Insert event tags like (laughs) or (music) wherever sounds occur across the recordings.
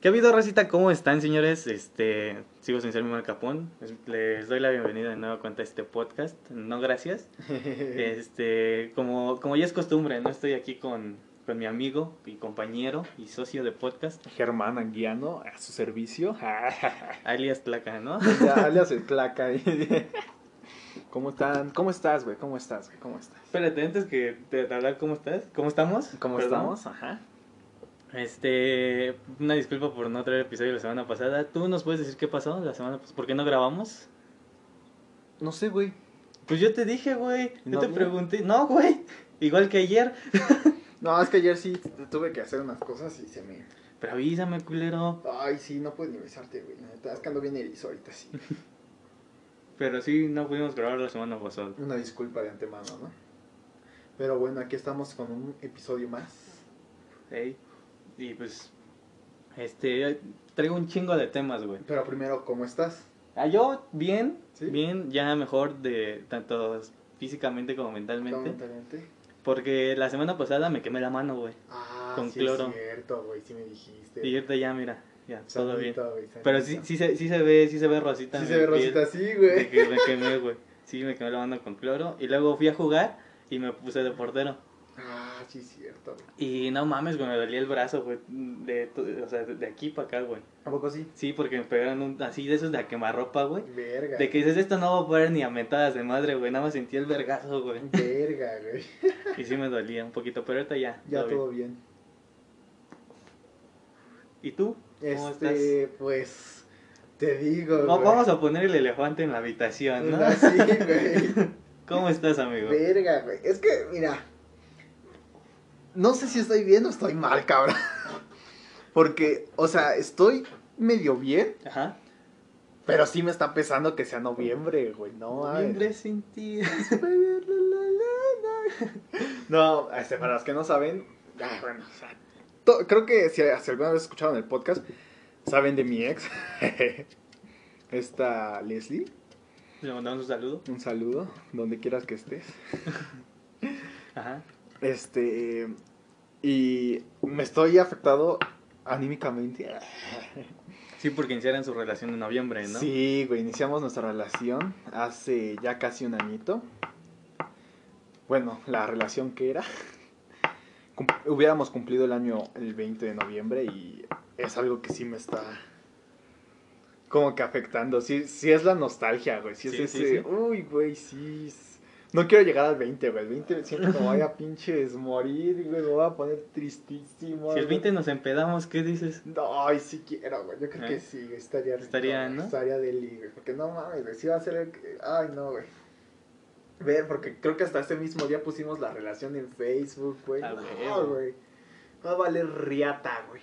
¿Qué ha habido, Rosita? ¿Cómo están, señores? Este, sigo sin ser mi Capón. Es- Les doy la bienvenida de nuevo cuenta a este podcast. No, gracias. (laughs) Este, como, como ya es costumbre, no estoy aquí con, con mi amigo y compañero y socio de podcast, Germán Anguiano a su servicio. (laughs) alias Placa, ¿no? (laughs) alias el placa. ¿Cómo están? ¿Cómo estás, güey? ¿Cómo estás, güey? ¿Cómo estás? Espérate, antes que de hablar, ¿cómo estás? ¿Cómo estamos? ¿Cómo Perdón. estamos? Ajá. Este, una disculpa por no traer episodio la semana pasada. ¿Tú nos puedes decir qué pasó la semana pasada? ¿Por qué no grabamos? No sé, güey. Pues yo te dije, güey. Yo No te pregunté. No, güey. Igual que ayer. (laughs) No, es que ayer sí tuve que hacer unas cosas y se me... Pero avísame, culero. Ay, sí, no puedes ni besarte, güey. La neta, es que ando bien erizo ahorita, sí. (laughs) Pero sí, no pudimos grabar la semana pasada. Una disculpa de antemano, ¿no? Pero bueno, aquí estamos con un episodio más. Ey. Y pues, este, traigo un chingo de temas, güey. Pero primero, ¿cómo estás? Ah, yo, bien, ¿Sí? bien, ya mejor de tanto físicamente como mentalmente. Mentalmente. Porque la semana pasada me quemé la mano, güey. Ah, Con sí cloro. es cierto, güey, sí me dijiste. Y ahorita ya, mira, ya, todo bien. Pero sí, sí, se, sí se ve, sí se ve rosita. Sí se ve rosita De güey. me quemé, güey. Sí, me quemé la mano con cloro. Y luego fui a jugar y me puse de portero. Sí cierto, güey. Y no mames, güey, me dolía el brazo, güey. De, o sea, de aquí para acá, güey. ¿A poco sí? Sí, porque me pegaron un, así de esos de a quemarropa, güey. Verga. De que dices, esto no va a poder ni a metadas de madre, güey. Nada más sentí el vergazo, güey. Verga, güey. (laughs) Y sí me dolía un poquito, pero ahorita ya. Ya todo bien. bien. ¿Y tú? ¿Cómo Este, pues, te digo, estás? Güey. Vamos a poner el elefante en la habitación, ¿no? (laughs) Así, güey. (laughs) ¿Cómo estás, amigo? Verga, güey. Es que, mira. No sé si estoy bien o estoy mal, cabrón. Porque, o sea, estoy medio bien, Ajá. pero sí me está pesando que sea noviembre, güey. No. Noviembre sin ti. (laughs) No, este, para los que no saben, ah, bueno, o sea, to- creo que si, si alguna vez escucharon el podcast, saben de mi ex, (laughs) esta Leslie. Le mandamos un saludo. Un saludo, donde quieras que estés. Ajá. Este, y me estoy afectado anímicamente. Sí, porque iniciaron su relación en noviembre, ¿no? Sí, güey, iniciamos nuestra relación hace ya casi un añito. Bueno, la relación que era. Cum- hubiéramos cumplido el año el 20 de noviembre y es algo que sí me está como que afectando. Sí, sí es la nostalgia, güey. Sí es sí, ese, sí. uy, güey, sí. No quiero llegar al 20, güey. El 20 siento que me voy a pinches morir, güey. Me voy a poner tristísimo. Si el güey. 20 nos empedamos, ¿qué dices? No, ay, sí quiero, güey. Yo creo ¿Eh? que sí, güey, estaría rico, Estaría, ¿no? Estaría deli, güey. Porque no mames, güey. Sí va a ser el Ay, no, güey. Ver, porque creo que hasta ese mismo día pusimos la relación en Facebook, güey. Ah, no, güey. Va a valer riata, güey.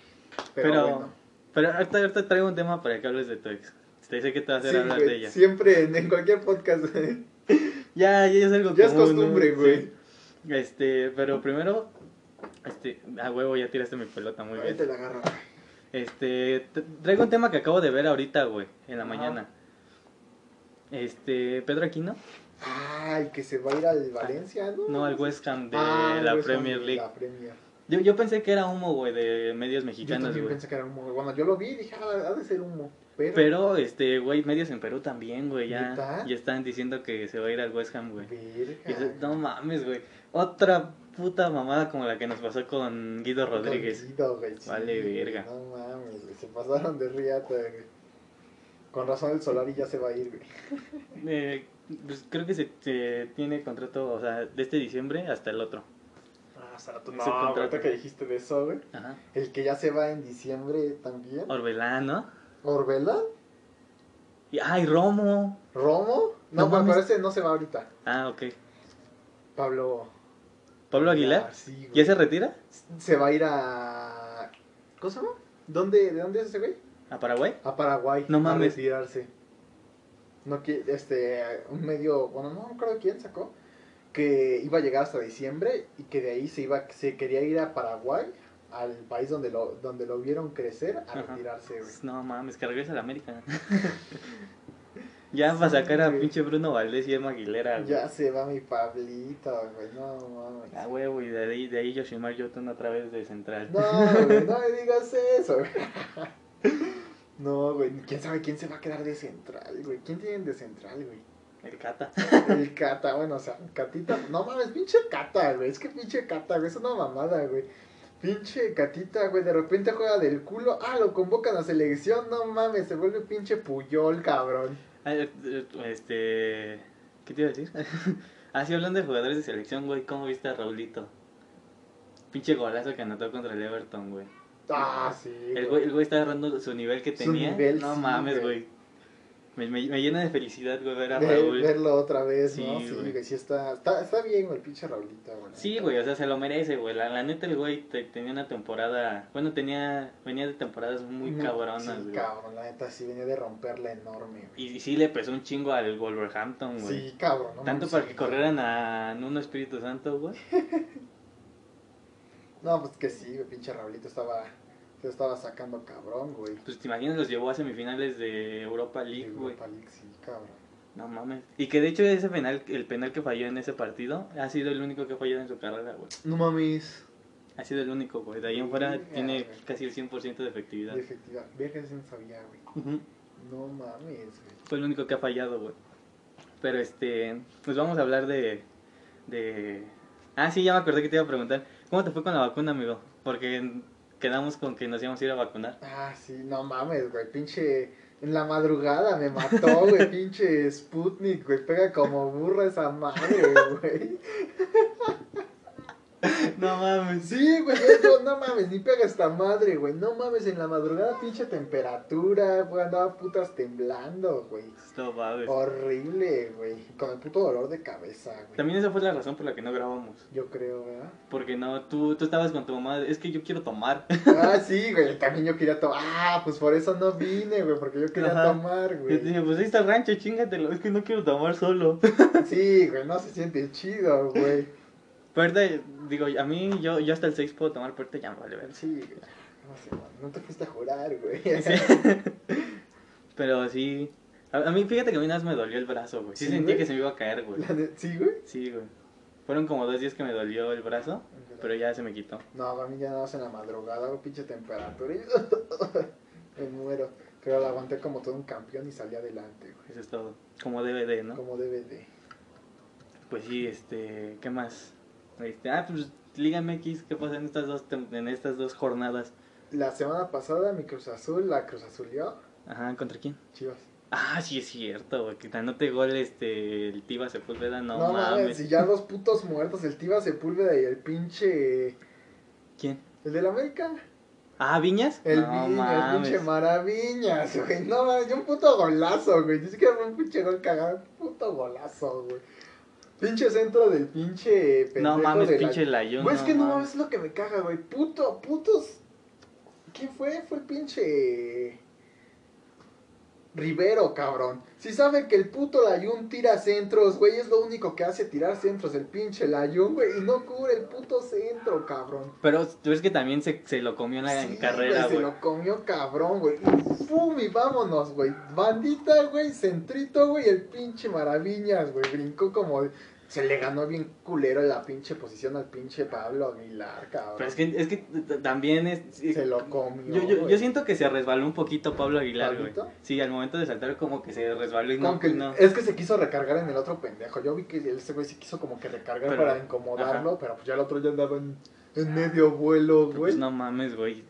Pero, Pero, bueno. pero ahorita, ahorita traigo un tema para que hables de tu ex. Te sé que te va a hacer Sí, hablar güey, de ella. Siempre en, en cualquier podcast, güey. Ya, ya es algo Ya es costumbre, güey. Sí. Este, pero primero, este, a huevo ya tiraste mi pelota muy Ahí te bien. la agarro, güey. Este, traigo un tema que acabo de ver ahorita, güey, en la Ajá. mañana. Este, Pedro Aquino, Ay, que se va a ir al Valencia, ¿no? no al West Ham de Ah, la West Premier de League. La Premier. Yo, yo pensé que era humo, güey, de medios Yo mexicanos, también güey. pensé que era humo, güey. Bueno, yo lo vi dije, ah, ha de ser humo. Pero, Pero, este, güey, medios en Perú también, güey, ya, ¿Neta? ya están diciendo que se va a ir al West Ham, güey. Verga. Y eso- no mames, güey. Otra puta mamada como la que nos pasó con Guido Rodríguez. Contigo, güey, sí, Vale, güey, verga. No mames, güey. Se pasaron de riata, güey. Con razón el Solari ya se va a ir, güey. (laughs) Eh, pues creo que se, se tiene contrato, o sea, de este diciembre hasta el otro. Ah, o sea, tú Ese no, ahorita que dijiste de eso, güey. Ajá. El que ya se va en diciembre también. Orbelán, ¿no? Orbela, Y, ay, Romo. Romo. No No, mames. parece no se va ahorita. Ah, ok. Pablo. ¿Pablo Aguilar? Sí, güey. ¿Ya se retira? Se va a ir a. ¿Cómo se llama? ¿Dónde, ¿De dónde es ese güey? ¿A Paraguay? A Paraguay. No mames. A retirarse. No este, un medio, bueno, no me acuerdo quién sacó, que iba a llegar hasta diciembre y que de ahí se iba, se quería ir a Paraguay, al país donde lo, donde lo vieron crecer, a retirarse, güey. Pues, No mames, que regresa a la América. (laughs) ya para sacar a güey. pinche Bruno Valdés y Emma Aguilera, güey. Ya se va mi Pablito, güey, no mames. Ah, huevo, y de ahí, de ahí Yoshimar Yotun otra vez de central. No, güey, no (laughs) me digas eso, güey. (laughs) No, güey. ¿Quién sabe quién se va a quedar de central, güey? ¿Quién tienen de central, güey? El Cata. El Cata, bueno, o sea, Catita. No mames, pinche Cata, güey. Es que pinche Cata, güey. Es una mamada, güey. Pinche Catita, güey. De repente juega del culo. Ah, lo convocan a selección. No mames, se vuelve pinche Puyol, cabrón. Ah, eh, Este. ¿Qué te iba a decir? (laughs) ah, sí, hablando de jugadores de selección, güey. ¿Cómo viste a Raulito? Pinche golazo que anotó contra el Everton, güey. Ah, sí. El güey, el güey está agarrando su nivel que tenía. nivel, no sí, mames, güey. Me, me, me llena de felicidad, güey, ver a Raúl. verlo otra vez, Sí, ¿no? Sí, güey. sí está, está, está bien, güey, pinche Raulita, güey. Sí, güey, o sea, se lo merece, güey. La, la neta, el güey te- tenía una temporada. Bueno, tenía. Venía de temporadas muy Ujú. cabronas, Sí, güey. cabrón, la neta sí venía de romperla enorme, güey. Y, y sí le pesó un chingo al Wolverhampton, güey. Sí, cabrón. no Tanto para que corrieran a Nuno Espíritu Santo, güey. (laughs) No, pues que sí, güey, pinche Raulito estaba, se estaba sacando cabrón, güey. Pues te imaginas, los llevó a semifinales de Europa League, güey. Europa League, sí, cabrón. No mames. Y que de hecho ese penal, el penal que falló en ese partido, ha sido el único que ha fallado en su carrera, güey. No mames. Ha sido el único, güey. De ahí en fuera tiene casi el 100% de efectividad. De efectividad. Verga, no sabía, güey. No mames, güey. Fue el único que ha fallado, güey. Pero este, pues vamos a hablar de, de... Ah, sí, ya me acordé que te iba a preguntar. ¿Cómo te fue con la vacuna, amigo? Porque quedamos con que nos íbamos a ir a vacunar. Ah, sí, no mames, güey. Pinche. En la madrugada me mató, güey. (laughs) pinche Sputnik, güey. Pega como burra esa madre, güey. No mames. Sí, güey. yo- yo, no mames, ni pega esta madre, güey. No mames, en la madrugada, pinche temperatura, güey. Andaba putas temblando, güey. Esto va, güey. Horrible, güey. Con el puto dolor de cabeza, güey. También esa fue la razón por la que no grabamos. Yo creo, ¿verdad? Porque no, tú, tú estabas con tu mamá, es que yo quiero tomar. Ah, (laughs) sí, güey. También yo quería tomar. Ah, pues por eso no vine, güey. Porque yo quería Ajá. tomar, Yo güey. te dije, pues ahí está el rancho, chingatelo. Es que no quiero tomar solo. Sí, güey. No se siente chido, güey. Ahorita, digo, a mí, yo, yo hasta el 6 puedo tomar, ahorita ya me vale ver. Sí, güey. No sé, no te fuiste a jurar, güey. (laughs) Pero sí. A, a mí, fíjate que a mí nada más me dolió el brazo, güey. Sí, ¿Sí, sentía güey? que se me iba a caer, güey. De- Sí, güey. Sí, güey. Fueron como dos días que me dolió el brazo, pero ya se me quitó. No, a mí ya nada más en la madrugada, güey, pinche temperatura. y (laughs) Me muero. Pero la aguanté como todo un campeón y salí adelante, güey. Eso es todo. Como DVD, ¿no? Como de. Pues sí, este, ¿qué más? Este, ah, pues Liga MX, ¿qué pasa en estas dos en estas dos jornadas? La semana pasada mi Cruz Azul, la Cruz Azulió, Ajá, ¿contra quién? Chivas. Ah, sí es cierto, güey, que anote gol este el Tiva Sepúlveda, no, No, mames, mames. y ya dos putos muertos, el Tiva Sepúlveda y el pinche... ¿Quién? ¿El del América? Ah, Viñas? El no, Viña, el mames. pinche Maraviñas, güey. No mames, un puto golazo, güey. Ni siquiera fue un pinche gol cagado, un puto golazo, güey. Pinche centro del pinche pendejo No mames, de la- pinche Layún. Güey, es que no mames. es lo que me caga, güey. Puto, putos. ¿Quién fue? Fue el pinche. Rivero, cabrón. Si sabe que el puto Layun tira centros, güey, es lo único que hace tirar centros el pinche Layun, güey, y no cubre el puto centro, cabrón. Pero tú ves que también se, se lo comió en la Sí, carrera, Se güey. lo comió cabrón, güey. ¡Pum! Y vámonos, güey. Bandita, güey. Centrito, güey. El pinche Maraviñas, güey. Brincó como. Se le ganó bien culero la pinche posición al pinche Pablo Aguilar, cabrón. Pero es que, es que también es... Se lo comió. Yo, yo, yo siento que se resbaló un poquito Pablo Aguilar, güey. Sí, al momento de saltar como que se resbaló y no, que- no. Es que se quiso recargar en el otro pendejo. Yo vi que ese güey se quiso como que recargar Pero- para incomodarlo, pero pues ya el otro ya andaba en, en medio vuelo, güey. Pues no mames, güey.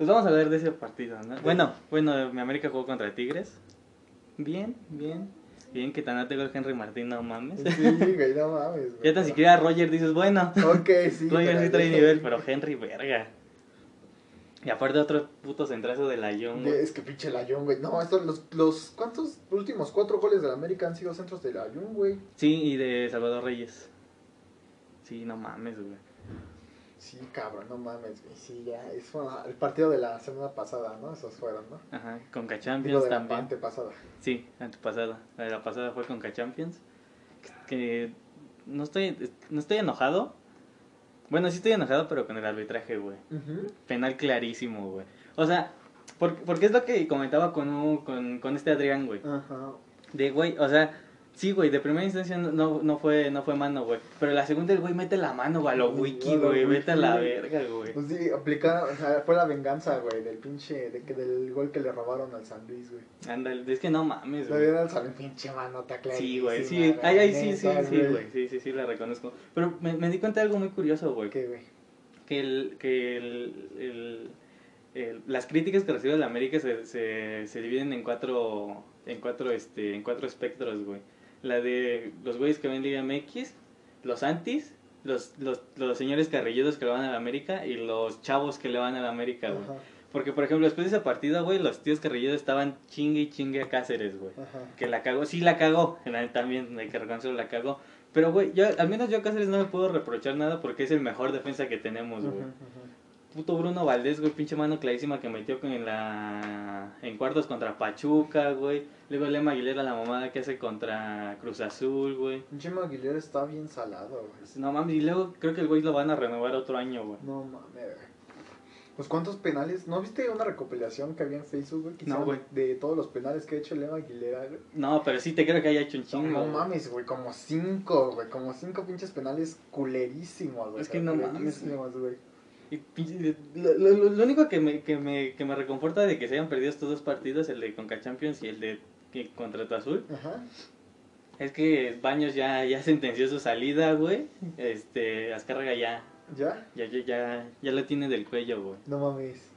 Pues vamos a hablar de ese partido, ¿no? Bueno, bueno, mi América jugó contra Tigres. Bien, bien. Bien que tan anote gol Henry Martín, no mames. Sí, güey, no mames, güey. Ya tan siquiera Roger dices, bueno. Ok, sí. Roger sí trae nivel, pero Henry, verga. Y aparte otro puto centrazo de la Young, güey. Es que pinche Layun, güey. No, estos, los, los, ¿cuántos últimos cuatro goles de la América han sido centros de Layun, güey? Sí, y de Salvador Reyes. Sí, no mames, güey. Sí, cabrón, no mames, güey. Sí, ya, es el partido de la semana pasada, ¿no? Esos fueron, ¿no? Ajá, con Digo, Champions de la también. antepasada. Sí, antepasada. La de la pasada fue con Champions. Que no estoy, no estoy enojado. Bueno, sí estoy enojado, pero con el arbitraje, güey. Penal clarísimo, güey. O sea, por- porque es lo que comentaba con, un- con, con este Adrián, güey. Ajá. De, güey, o sea, Sí, güey, de primera instancia no, no, no fue, no fue mano, güey. Pero la segunda el güey mete la mano, güey, a lo wiki, güey, vete a la verga, güey. Pues sí, aplicaron, o sea, fue la venganza, güey, del pinche, de que del gol que le robaron al San Luis, güey. Ándale, es que no mames, Le güey. dieron al San Luis, pinche manota Sí, güey, sí, ay, ay, sí, sí, sí, güey, sí, sí, sí, la reconozco. Pero me, me di cuenta de algo muy curioso, güey. ¿Qué, güey? que el, que el, el- el- las críticas que recibe la América se, se, se dividen en cuatro en cuatro este en cuatro espectros güey la de los güeyes que ven Liga MX los antis los, los, los señores carrilludos que le van a la América y los chavos que le van a la América güey. Porque por ejemplo después de esa partida güey los tíos carrilludos estaban chingue y chingue a Cáceres güey. Que la cagó, sí la cagó, (laughs) también hay que reconocerlo, la cagó. Pero, güey, yo, al menos yo a Cáceres no le puedo reprochar nada porque es el mejor defensa que tenemos, güey. Puto Bruno Valdés, güey, pinche mano clarísima que metió con en la en cuartos contra Pachuca, güey. Luego Lema Aguilera la mamada que hace contra Cruz Azul, güey. Pinche Aguilera está bien salado, güey. No mames, y luego creo que el güey lo van a renovar otro año, güey. No mames, güey. Pues cuántos penales, ¿no viste una recopilación que había en Facebook, güey? No, güey. De todos los penales que ha hecho Lema Aguilera, güey. No, pero sí te creo que haya hecho un chingo. no mames, güey, como cinco, güey, como cinco pinches penales culerísimos, güey. Es que no mames, güey. Y lo, lo- lo- único que me, que, me, que me reconforta de que se hayan perdido estos dos partidos, el de Conca Champions y el de que- contra tu Azul, Ajá. es que Baños ya, ya sentenció su salida, güey. Este, Azcárraga ya, ¿Ya? ya, ya, ya, ya lo tiene del cuello, güey. No mames.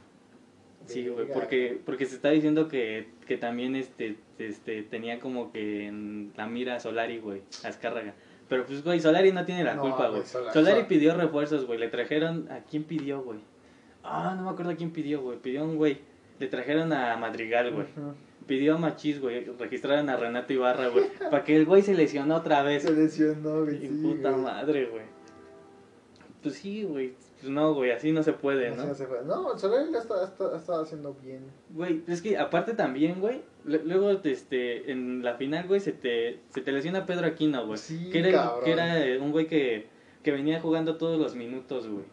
Sí, güey, porque, porque se está diciendo que, que también este, este, tenía como que en la mira Solari, güey, Azcárraga. Pero pues, güey, Solari no tiene la No, culpa, güey. Solari- Solari Sol- pidió refuerzos, güey. Le trajeron, ¿a quién pidió, güey? Ah, no me acuerdo a quién pidió, güey. Pidió a un güey. Le trajeron a Madrigal, güey. Pidió a Machís, güey. Registraron a Renato Ibarra, güey. (laughs) Para que el güey se lesionó otra vez. Se lesionó, güey. Y sí, puta güey. madre, güey. Pues sí, güey. Pues no, güey, así no se puede, Así ¿no? no se fue. No, Solari ya está, está, está haciendo bien. Güey, es que aparte también, güey, luego este, en la final, güey, se te, se te lesiona Pedro Aquino, güey. Sí, que era, cabrón. que era eh, un güey que, que venía jugando todos los minutos, güey.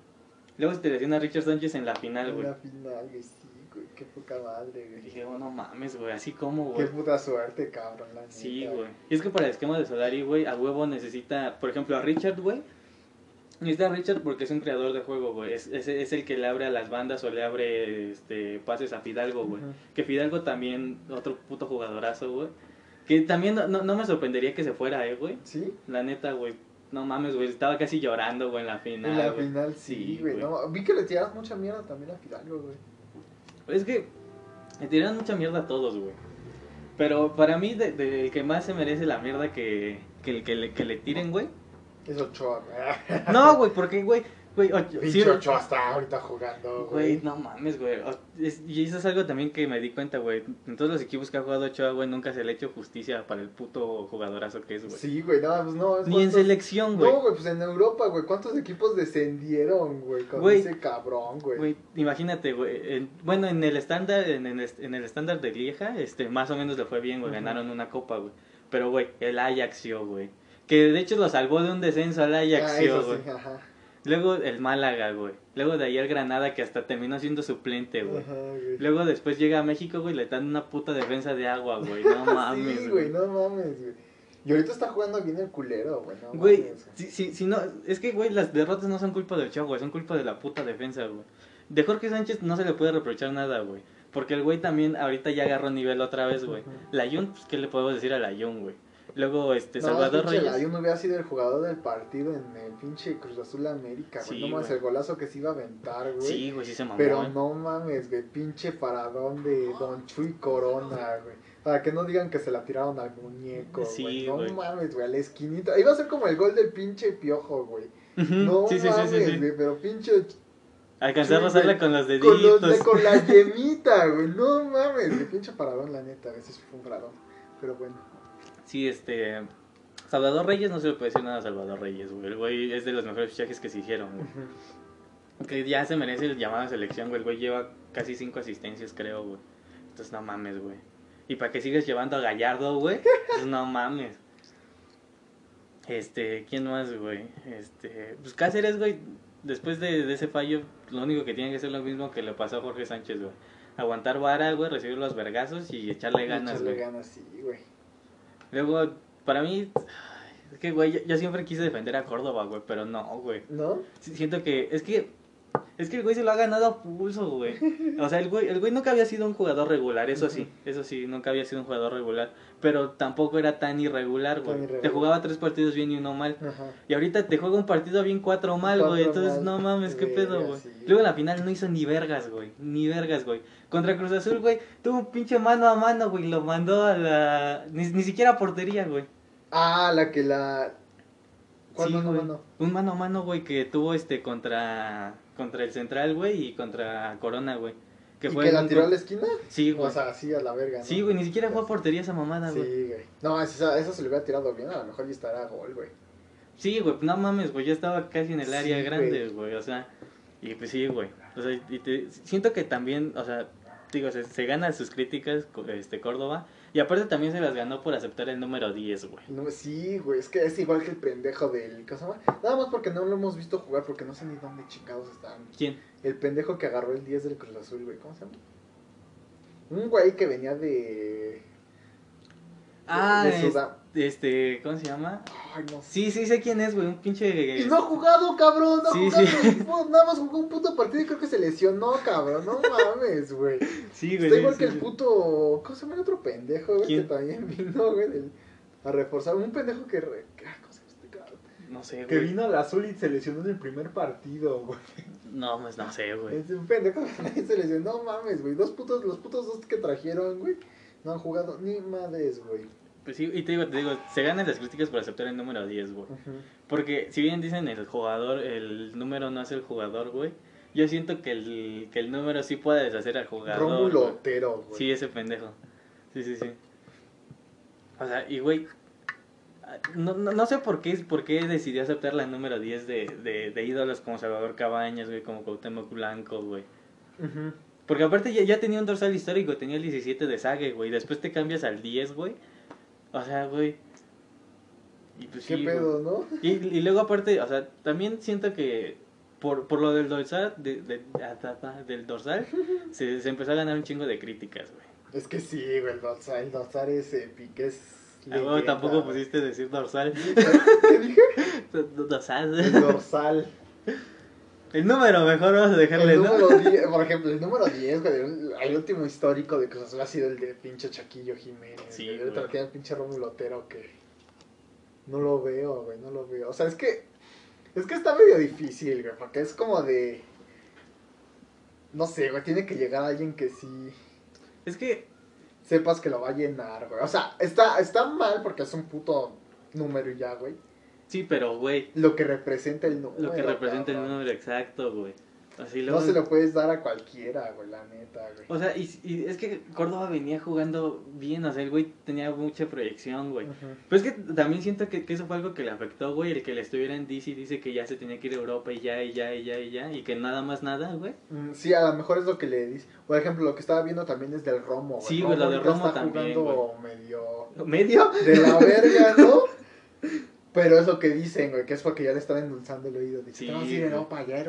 Luego se te lesiona Richard Sánchez en la final, En güey. la final, güey, sí, güey. Qué poca madre, güey. dije, oh, no mames, güey, así como, Qué güey. puta suerte, cabrón, la Sí, neta. güey. Y es que para el esquema de Solari, güey, a huevo necesita, por ejemplo, a Richard, güey. Necesita a Richard porque es un creador de juego, güey. Es, es, es el que le abre a las bandas o le abre este, pases a Fidalgo, güey. Que Fidalgo también, otro puto jugadorazo, güey. Que también no, no, no me sorprendería que se fuera, eh, güey. ¿Sí? La neta, güey. No mames, güey. Estaba casi llorando, güey, en la final. en la güey. final, sí, güey. No, vi que le tiraron mucha mierda también a Fidalgo, güey. Es que le tiraron mucha mierda a todos, güey. Pero para mí, de, de- el que más se merece la mierda que, que, que, le, que le tiren, güey. Es Ochoa, güey. No, güey, porque, güey. Güey, sí, Ochoa está ahorita jugando, Güey, güey. no mames, güey. Es- y eso es algo también que me di cuenta, güey. En todos los equipos que ha jugado Ochoa, güey, nunca se le ha hecho justicia para el puto jugadorazo que es, güey. Sí, güey, no, pues no. es Ni en selección, güey. No, güey, pues en Europa, güey. ¿Cuántos equipos descendieron, güey? Con Güey. ese cabrón, güey. Güey, imagínate, güey. en- bueno, en el estándar, en, el est- en el estándar de Lieja, este, más o menos le fue bien, güey. Ganaron una copa, güey. Pero, güey, el Ajaxio, güey. Que de hecho lo salvó de un descenso al Ah, Ajaxio, eso sí, ajá. Luego el Málaga, güey. Luego de ayer Granada, que hasta terminó siendo suplente, güey. Ajá, güey. Luego después llega a México, güey, le dan una puta defensa de agua, güey. No (laughs) mames, sí, güey, no mames, güey. Y ahorita está jugando bien el culero, güey. No Güey, mames, si, si, si no, es que, güey, las derrotas no son culpa del Ochoa, güey, son culpa de la puta defensa, güey. De Jorge Sánchez no se le puede reprochar nada, güey. Porque el güey también ahorita ya agarró nivel otra vez, güey. Ujú. Layun, pues, ¿qué le podemos decir a Layun, güey? Luego, este, No, Salvador pinche Reyes. Layún hubiera sido el jugador del partido en el pinche Cruz Azul América, güey. Sí, no mames, güey. el golazo que se iba a aventar, güey. Sí, güey, sí se mamó, Pero eh. no mames, güey, pinche paradón de Don Chuy Corona, güey. Para que no digan que se la tiraron al muñeco, Sí, güey. No güey. mames, güey, a la esquinita. Iba a ser como el gol del pinche piojo, güey. No sí, mames, güey, pero pinche Alcancé a güey. con los con, deditos. los- con la (laughs) yemita, güey. No mames, güey, pinche paradón, la neta. Ese sí fue un paradón. Pero bueno. Sí, este. Salvador Reyes no se le puede decir nada a Salvador Reyes, güey. El güey es de los mejores fichajes que se hicieron, güey. Que ya se merece el llamado a selección, güey. El güey lleva casi cinco asistencias, creo, güey. Entonces no mames, güey. Y para que sigas llevando a Gallardo, güey. Pues no mames. Este, ¿quién más, güey? Este, pues Cáceres, güey. Después de, de ese fallo, lo único que tiene que ser lo mismo que le pasó a Jorge Sánchez, güey. Aguantar vara, güey, recibir los vergazos y echarle ganas, Echarle ganas, sí, güey. Luego, para mí, es que, güey, yo, yo siempre quise defender a Córdoba, güey, pero no, güey. ¿No? Siento que, es que, es que el güey se lo ha ganado a pulso, güey. O sea, el güey, el güey nunca había sido un jugador regular, eso sí, eso sí, nunca había sido un jugador regular, pero tampoco era tan irregular, Tan güey. irregular. Te jugaba tres partidos bien y uno mal. Ajá. Y ahorita te juega un partido bien cuatro mal, güey. Entonces, mal. no mames, qué pedo, güey. sí. Luego en la final no hizo ni vergas, güey. Ni vergas, güey. Contra Cruz Azul, güey, tuvo un pinche mano a mano, güey. Lo mandó a la. Ni, ni siquiera a portería, güey. Ah, la que la... ¿Cuál Sí, mano, güey. mano? Un mano a mano, güey, que tuvo este contra. Contra el Central, güey, y contra Corona, güey. Que ¿Y fue que la tiró a la esquina? Sí, güey. O sea, así a la verga, ¿no? Sí, güey, ni siquiera fue a portería esa mamada, güey. Sí, güey. No, esa, esa se le hubiera tirado bien, a lo mejor ya estará gol, güey. Sí, güey, no mames, güey, ya estaba casi en el área Sí, grande, güey, o sea, y pues sí, güey. O sea, y te- siento que también, o sea, digo, se, se gana sus críticas, este, Córdoba, y aparte también se las ganó por aceptar el número 10, güey. No, sí, güey, es que es igual que el pendejo del... ¿Cómo se llama? Nada más porque no lo hemos visto jugar, porque no sé ni dónde chingados están. ¿Quién? El pendejo que agarró el 10 del Cruz Azul, güey, ¿cómo se llama? Un güey que venía de... Ah, de Sudam- este, ¿cómo se llama? Ay, no sé. Sí, sí sé quién es, güey, un pinche... Y no ha jugado, cabrón, no ha Sí, jugado. sí. Nada más jugó un puto partido y creo que se lesionó, cabrón. No mames, güey. Sí, güey. Está igual sí, que el puto. ¿Cómo se llama el otro pendejo, güey? Que también vino, güey, del- a reforzar. Un pendejo que. re- que- ¿Cómo se llama este? No sé, Que güey. vino al azul y se lesionó en el primer partido, güey. No, pues no sé, güey. Es un pendejo que se lesionó. No mames, güey. Dos putos, los putos dos que trajeron, güey. No han jugado ni madres, güey. Pues sí, y te digo, te digo, se ganan las críticas por aceptar el número 10, güey. Porque si bien dicen el jugador, el número no es el jugador, güey. Yo siento que el, que el número sí puede deshacer al jugador. Rómulo güey. Otero, güey. Sí, ese pendejo. Sí, sí, sí. O sea, y güey, no, no, no sé por qué, por qué decidió aceptar la número 10 de, de, de ídolos como Salvador Cabañas, güey, como Cuauhtémoc Blanco, güey. Porque aparte ya, ya tenía un dorsal histórico, tenía el 17 de Sague, güey. Después te cambias al 10, güey. O sea, güey. Y pues ¿Qué sí, pedo, no? Y, y luego aparte, o sea, también siento que por, por lo del dorsal, de, de- ah, del dorsal, (laughs) se, se empezó a ganar un chingo de críticas, güey. Es que sí, güey. El dorsal, el dorsal es épico. Es. A huevo leyenda, tampoco pusiste decir dorsal. ¿Qué dije? (laughs) El Dorsal. (laughs) El número, mejor vamos a dejarle, El ¿no? número (laughs) 10, por ejemplo, el número 10, güey, el, el último histórico de Cruz Azul ha sido el de pinche Chaquillo Jiménez. Sí. Ahorita tiene el pinche Rómulo Otero que no lo veo, güey, no lo veo. O sea, es que es que está medio difícil, güey, porque es como de no sé, güey, tiene que llegar alguien que sí Es que, sepas que lo va a llenar, güey. O sea, está está mal porque es un puto número y ya, güey. Sí, pero, güey, Lo que representa el número. lo que representa el cabrón. número exacto, güey. Así No luego- se lo puedes dar a cualquiera, güey, la neta, güey. O sea, y, y es que Córdoba venía jugando bien, o sea, el güey tenía mucha proyección, güey. Ujú. Pero es que también siento que, que eso fue algo que le afectó, güey, el que le estuviera en DC dice que ya se tenía que ir a Europa y ya, y ya, y ya, y ya, y que nada más nada, güey. Mm, Sí, a lo mejor es lo que le dice. Por ejemplo, lo que estaba viendo también es del Romo. güey. Sí, güey, lo de Romo también, jugando medio ¿Medio? de la verga, ¿no? (laughs) Pero es lo que dicen, güey, que es porque ya le están endulzando el oído. Dice, Sí, te vamos a ir a güey. Europa, ya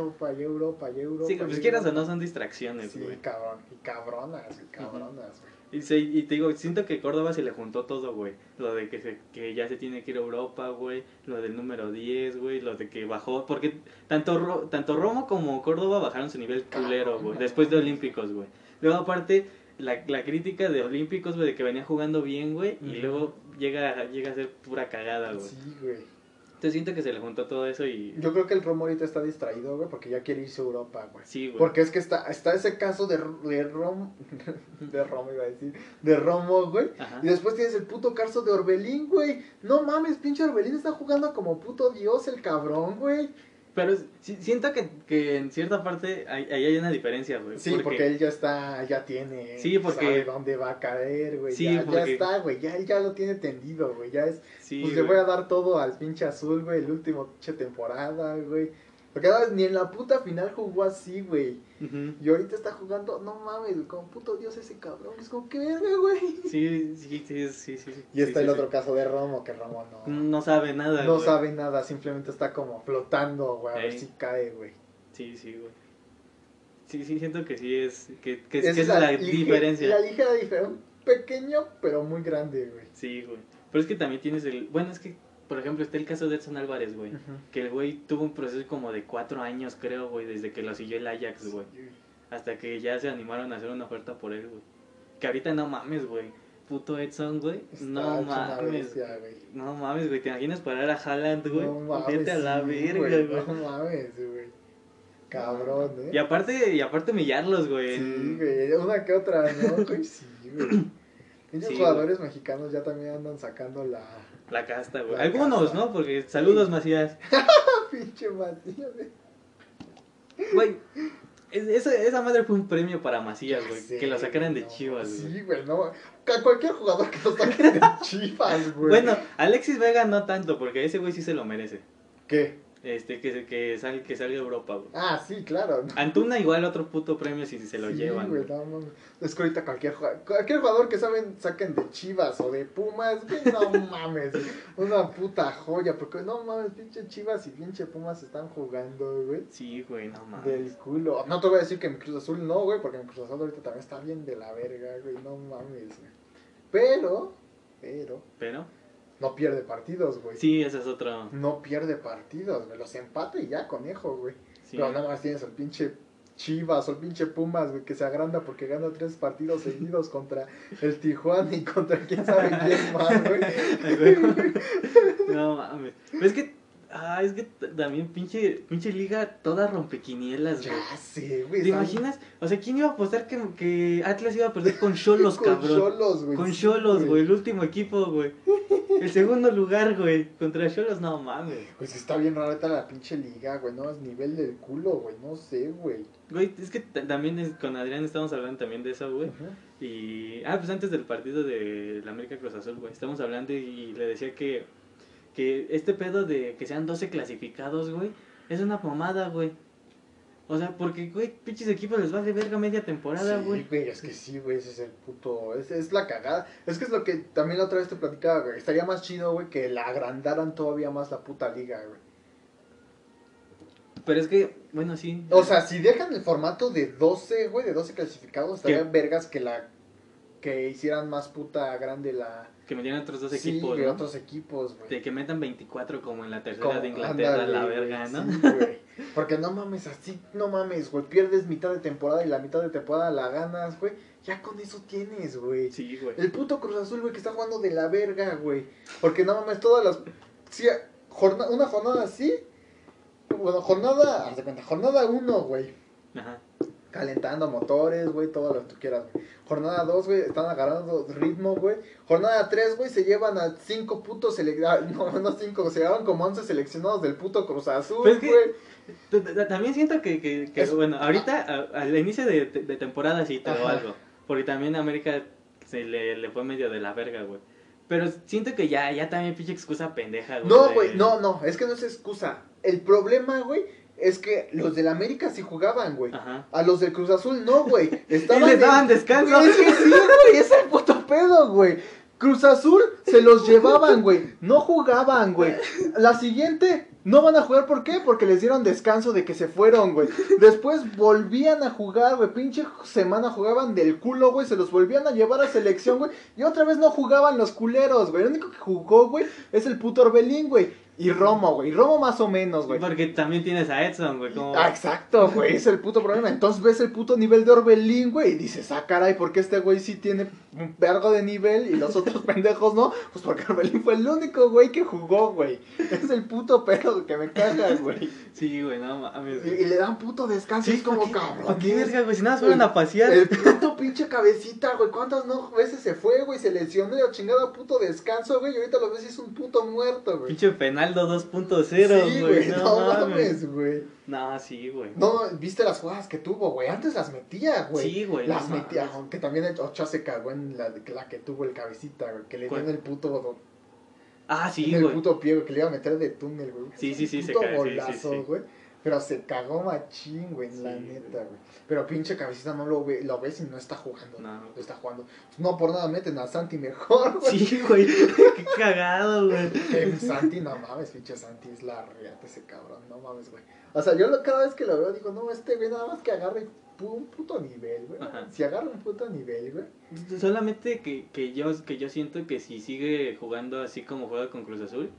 Europa. Sí, pues quieras o Europa". no son distracciones, Sí, güey. cabrón, y cabronas, y cabronas, güey. Y, se- y te digo, siento que Córdoba se le juntó todo, güey. Lo de que, se, que ya se tiene que ir a Europa, güey. Lo del número 10, güey. Lo de que bajó. Porque tanto, Ro- tanto Romo como Córdoba bajaron su nivel culero, güey. Después de Olímpicos, güey. Luego, aparte, la, la crítica de Olímpicos, güey, de que venía jugando bien, güey. Y luego llega, llega a ser pura cagada, güey. Sí, güey. Entonces siento que se le juntó todo eso y. Yo creo que el Romo ahorita está distraído, güey, porque ya quiere irse a Europa, güey. Sí, güey. Porque es que está, está ese caso de, de Romo, (laughs) de Romo iba a decir, de Romo, güey. Ajá. Y después tienes el puto caso de Orbelín, güey. No mames, pinche Orbelín está jugando como puto dios el cabrón, güey. Pero si- siento que, que en cierta parte ahí hay una diferencia, güey. Sí, porque... él ya está, ya tiene, Sí, porque- sabe dónde va a caer, güey. Sí, ya, está, güey, ya él ya lo tiene tendido, güey. Ya es, Sí, pues le voy a dar todo al pinche azul, güey, el último pinche temporada, güey. Porque ¿sabes? ni en la puta final jugó así, güey. Y ahorita está jugando, no mames, como puto dios ese cabrón. Es como, qué verga, güey. Sí, sí, sí, sí, sí. sí. Y está Sí, el sí, otro caso de Romo, que Romo no. No sabe nada, No sabe nada, simplemente está como flotando, güey, a ver si cae, güey. Sí, sí, güey. Sí, sí, siento que sí es. Que, que, Esa que es la lige- diferencia. La ligera diferencia, pequeño, pero muy grande, güey. Sí, güey. Pero es que también tienes el... Bueno, es que, por ejemplo, está el caso de Edson Álvarez, güey. Que el güey tuvo un proceso como de cuatro años, creo, güey, desde que lo siguió el Ajax, güey. Hasta que ya se animaron a hacer una oferta por él, güey. Que ahorita no mames, güey. Puto Edson, güey. No mames. bestia, güey. No mames, güey. ¿Te imaginas parar a Haaland, güey? No mames, Vete a la sí, verga, güey, güey. No mames, güey. Cabrón, ¿eh? Y aparte, y aparte humillarlos, güey. Sí, güey, una que otra, ¿no? Sí, güey. Muchos Sí, jugadores mexicanos ya también andan sacando la La casta, güey. La Algunos, casta. ¿no? Porque saludos, Macías. (laughs) pinche Matías, güey. Güey, es- esa, esa madre fue un premio para Macías, güey. Que lo sacaran de no, Chivas, güey. Sí, güey, no. A cualquier jugador que lo saquen de (laughs) Chivas, güey. Bueno, Alexis Vega no tanto, porque ese güey sí se lo merece. ¿Qué? Este, que, que, sal, que salga Europa, güey. Ah, sí, claro. Antuna igual otro puto premio si se lo Sí, llevan. güey, no mames. Es que ahorita cualquier jugador, cualquier jugador que saben saquen de Chivas o de Pumas, no (laughs) mames. Una puta joya, porque no mames, pinche Chivas y pinche Pumas están jugando, güey. Sí, güey, no mames. Del culo. No te voy a decir que mi Cruz Azul no, güey, porque mi Cruz Azul ahorita también está bien de la verga, güey, no mames, güey. Pero, pero, Pero, no pierde partidos, güey. sí, ese es otro. No pierde partidos, güey. Los empata y ya, conejo, güey. Sí. Pero nada más tienes al pinche Chivas o el pinche Pumas, güey, que se agranda porque gana tres partidos seguidos contra el Tijuana y contra quién sabe quién más, güey. (laughs) No mames. Pero es que, ah, es que también pinche, pinche liga toda rompequinielas, güey. Ya sé, güey. ¿Te imaginas? O sea, ¿quién iba a apostar que, que Atlas iba a perder con Cholos, (laughs) Con cabrón? Cholos, güey. Con Cholos, güey, el último equipo, güey. El segundo lugar, güey, contra Cholos, no mames. Pues está bien rara la pinche liga, güey. No es nivel del culo, güey. No sé, güey. Güey, es que también es- con Adrián estamos hablando también de eso, güey. Ujú. Y, ah, pues antes del partido de la América Cruz Azul, güey, estamos hablando y le decía que, que este pedo de que sean 12 clasificados, güey, es una pomada, güey. O sea, porque, güey, pinches equipos les vale verga media temporada, Sí, güey. güey, es que sí, güey, ese es el puto, es, es la cagada. Es que es lo que también la otra vez te platicaba, güey. Estaría más chido, güey, que la agrandaran todavía más la puta liga, güey. Pero es que, bueno, sí. O sea, si dejan el formato de 12, güey, de 12 clasificados, estarían vergas que la que hicieran más puta grande la Que metieran otros dos sí, equipos, ¿no? otros equipos, güey. De que metan 24 como en la tercera Como- de Inglaterra, ándale, la verga, ¿no? sí, güey. Porque no mames, así, no mames, güey. Pierdes mitad de temporada y la mitad de temporada la ganas, güey. Ya con eso tienes, güey. Sí, güey. El puto Cruz Azul, güey, que está jugando de la verga, güey. Porque no mames, todas las. Sí, jorna- una jornada así. Bueno, jornada. Haz de cuenta, jornada 1, güey. Ajá. Calentando motores, güey, todo lo que tú quieras, güey. Jornada 2, güey, están agarrando ritmo, güey. Jornada 3, güey, se llevan a 5 putos seleccionados. (laughs) No, no 5, se llevan como 11 seleccionados del puto Cruz Azul, Pues es que- güey. También siento que, que, que, Es- bueno, ahorita a- al inicio de, de temporada sí te algo. Porque también a América se le, le fue medio de la verga, güey. Pero siento que ya, ya también pinche excusa pendeja, güey. No, güey, no, no, es que no es excusa. El problema, güey, es que los del América sí jugaban, güey. Ajá. A los del Cruz Azul no, güey. (laughs) Y Estaban les en- daban descanso. Es que sí, güey, es el puto pedo, güey. Cruz Azul se los llevaban, güey. No jugaban, güey. La siguiente no van a jugar, ¿por qué? Porque les dieron descanso de que se fueron, güey. Después volvían a jugar, güey. Pinche semana jugaban del culo, güey. Se los volvían a llevar a selección, güey. Y otra vez no jugaban los culeros, güey. El único que jugó, güey, es el puto Orbelín, güey. Y Romo, güey. Romo más o menos, güey. Porque también tienes a Edson, güey. Como... Ah, exacto, güey, es el puto problema. Entonces ves el puto nivel de Orbelín, güey, y dices, ah, caray, ¿por qué este güey sí tiene un vergo de nivel y los otros (laughs) pendejos no? Pues porque Orbelín fue el único, güey, que jugó, güey. Es el puto pedo que me caga, güey. Sí, güey, no mames. Y, y le dan puto descanso, Sí, es como ¿por qué- cabrón. ¿por qué verga, güey? Si nada más fueron a pasear. El puto pinche cabecita, güey, ¿cuántas no veces se fue, güey? Se lesionó y a chingada puto descanso, güey, y ahorita lo ves y es un puto muerto, güey. Pinche Penaldo 2.0, Sí, güey. no, No, mames. güey. No, sí, güey. No, viste las jugadas que tuvo, güey. Antes las metía, güey. Sí, güey. Las no metía, mames. aunque también el Ochoa se cagó en la, la que tuvo el cabecita, güey. Que le dio en el puto, Ah, sí, en el güey. puto pie, güey, que le iba a meter de túnel, güey. Sí, sí, sí, se puto cagó, sí, sí, golazo, sí. Pero se cagó machín, güey, la Sí, neta, güey. Pero pinche cabecita no lo ve, lo ves y no está jugando. No. No está jugando. No por nada meten a Santi mejor, (laughs) güey. Sí, güey. (laughs) Qué cagado, güey. Que Santi, no mames, pinche Santi es la reata ese cabrón, no mames, güey. O sea, yo lo- cada vez que lo veo digo, no, este güey nada más que agarre y un puto nivel, güey. Ajá. Si agarra un puto nivel, güey. Solamente que, que, yo, que yo siento que si sigue jugando así como juega con Cruz Azul,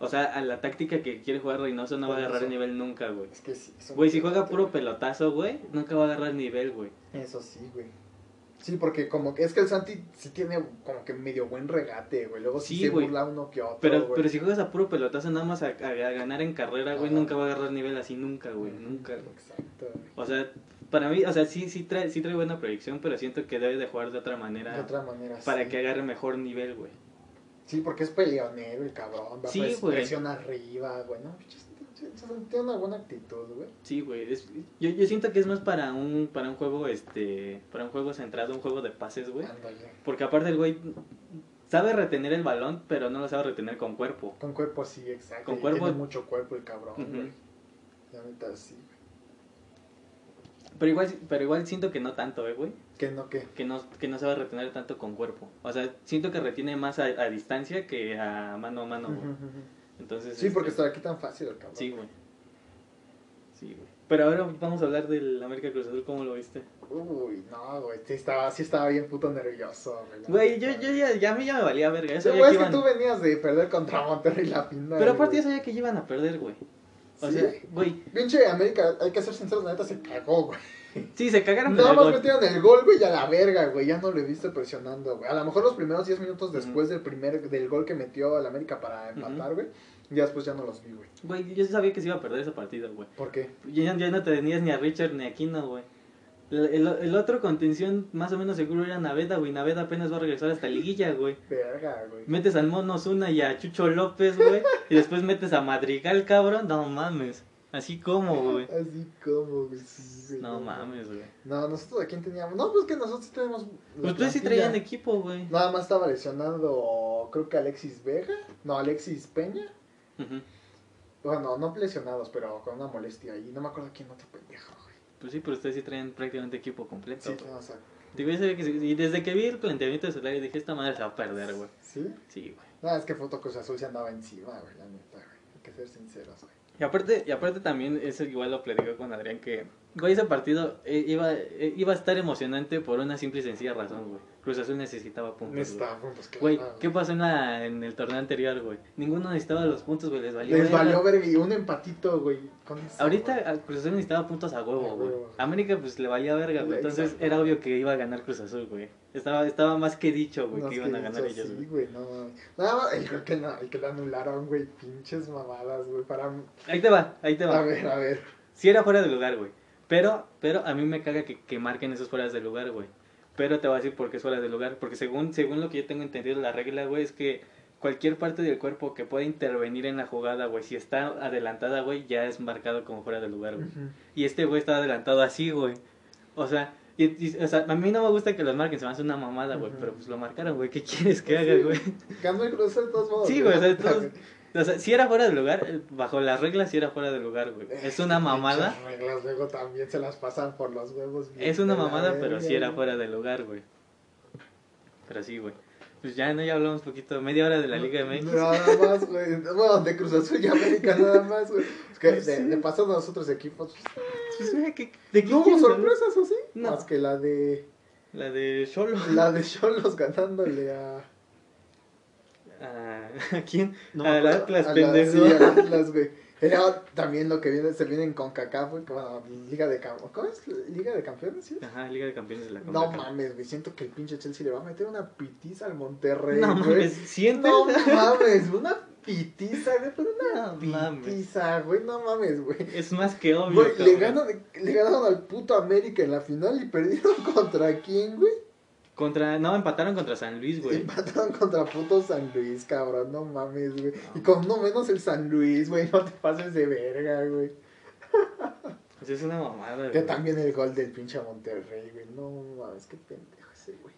o sea, a la táctica que quiere jugar Reynoso no va a agarrar Reynoso. nivel nunca, güey. Es que sí. Güey, si juega puro pelotazo, güey, nunca va a agarrar nivel, güey. Eso sí, güey. Sí, porque como que es que el Santi sí tiene como que medio buen regate, güey. Luego sí, Sí, se güey. burla uno que otro, Pero, güey. pero si juegas a puro pelotazo nada más a, a- a ganar en carrera, güey, nunca va a agarrar nivel así nunca, güey, nunca. güey. Exacto, güey. O sea, para mí, o sea, sí, sí trae, sí trae buena proyección, pero siento que debe de jugar de otra manera De otra manera, para sí. que agarre mejor nivel, güey. Sí, porque es peleonero el cabrón. Va Sí, pues, güey. presión arriba, güey. No, tiene una buena actitud, güey. Sí, güey. Yo, yo siento que es más para un, para un juego, este, para un juego centrado, un juego de pases, güey. Porque aparte el güey sabe retener el balón, pero no lo sabe retener con cuerpo. Con cuerpo sí, exacto. Con y cuerpo- Tiene mucho cuerpo el cabrón, güey. La neta sí. Pero igual, pero igual siento que no tanto, eh, güey. Que no, que. Que no, que no sabe retener tanto con cuerpo. O sea, siento que retiene más a, a distancia que a mano a mano, güey. Entonces, Sí, porque este, está aquí tan fácil el cabrón. Sí, güey. Sí, güey. Pero ahora vamos a hablar del América Cruz Azul, ¿cómo lo viste? Uy, no, güey. Sí estaba, sí estaba bien puto nervioso, güey. Güey, yo, yo ya, ya a mí ya me valía verga. Yo sabía güey, que es que iban- tú venías de perder contra Monterrey la final. Pero aparte yo güey. sabía que iban a perder, güey. O Sí. sea, güey, Pinche América, hay que ser sinceros, la neta se cagó, güey. sí, se cagaron Nada más gol. metieron el gol, güey, y a la verga, güey. Ya no lo he visto presionando, güey. A lo mejor los primeros 10 minutos después del primer del gol que metió el América para empatar, güey. Ya después ya no los vi, güey. Güey, yo sabía que se iba a perder ese partido, güey. ¿Por qué? Ya, ya no te tenías ni a Richard ni a Aquino, güey. El, otro contención más o menos seguro era Naveda, güey. Naveda apenas va a regresar hasta liguilla, güey. Verga, güey. Metes al Mono Zuna y a Chucho López, güey. y después metes a Madrigal, cabrón. No mames. Así como, güey. Así como, güey. sí, güey, No mames, güey. No, nosotros a quién teníamos. No, pues que nosotros tenemos. Ustedes sí plantilla. traían equipo, güey. Nada más estaba lesionado, creo que Alexis Vega. No, Alexis Peña. Bueno, no lesionados, pero con una molestia ahí. No me acuerdo quién otro pendejo. Pues sí, pero ustedes sí traían prácticamente equipo completo. Sí, Digo, sí. Y desde que vi el planteamiento de Solari dije, esta madre se va a perder, güey. ¿Sí? Sí, güey. No, es que Foto Cruz Azul se andaba encima, güey, la neta, güey. Hay que ser sinceros, güey. Y aparte, y aparte también, eso igual lo platicó con Adrián, que, güey, ese partido eh, iba, eh, iba a estar emocionante por una simple y sencilla razón, güey. Cruz Azul necesitaba puntos. Necesitaba puntos. Güey. ¿qué pasó en, la, en el torneo anterior, güey? Ninguno necesitaba los puntos, güey, les valió. Les verga. valió verga y un empatito, güey. Ahorita güey. a Cruz Azul necesitaba puntos a huevo, güey. América, pues, le valía verga, güey. Entonces, era obvio que iba a ganar Cruz Azul, güey. Estaba, estaba más que dicho, güey, No, que iban a ganar ellos, Sí, güey. no mames. Nada más, el que, no- el que le anularon, güey. Pinches mamadas, güey. Para. Ahí te va, ahí te va. A ver, a ver. Sí era fuera de lugar, güey. Pero, pero a mí me caga que, que marquen esos fueras de lugar, güey. Pero te voy a decir por qué es fuera de lugar. Porque según, según lo que yo tengo entendido, la regla, güey, es que cualquier parte del cuerpo que pueda intervenir en la jugada, güey, si está adelantada, güey, ya es marcado como fuera de lugar, güey. Y este güey estaba adelantado así, güey. O sea, y, y- o sea, a mí no me gusta que los marquen, se me hace una mamada, güey. Pero pues lo marcaron, güey. ¿Qué quieres que haga, güey? Ganó el Azul de todos modos. Sí, güey, o sea, todos- (laughs) O sea, si era fuera de lugar, eh, bajo las reglas sí era fuera de lugar, güey. Es una mamada. Pinches reglas luego también se las pasan por los huevos. Es una de mamada, pero sí era fuera de lugar, güey. Pero sí, güey. Pues ya, ¿no? Ya hablamos un poquito, media hora de la Liga MX. Nada más, güey. Bueno, de Cruz Azul y América nada más, güey. Es que de, de paso a los otros equipos. Pues, güey, ¿qué- ¿De qué ¿No hubo sorpresas o sí? No. Más que la de. La de Solo. La de Cholos ganándole a. (laughs) ¿A quién? No, a la Atlas, a la- pendejo. Sí, al (laughs) Atlas, güey. Era también lo que viene, se vienen con Kaká, güey. Bueno, Liga de Campeones. ¿Cómo es? ¿Liga de Campeones? ¿sí? Ajá, Liga de Campeones de la No CONCACAF. mames, güey. Siento que el pinche Chelsea le va a meter una pitiza al Monterrey, No güey. mames, ¿sientes? No mames, una pitiza, güey. Pero una No pitiza, güey. No mames, güey. Es más que obvio, Güey, le, ganan, le ganaron al puto América en la final y perdieron (laughs) contra quién, güey. Contra, no, empataron contra San Luis, güey. Empataron contra puto San Luis, cabrón, no mames, güey. Y con no menos el San Luis, güey, no te pases de verga, güey. Pues es una mamada, Que güey. también el gol del pinche Monterrey, güey. No mames, qué pendejo ese, güey.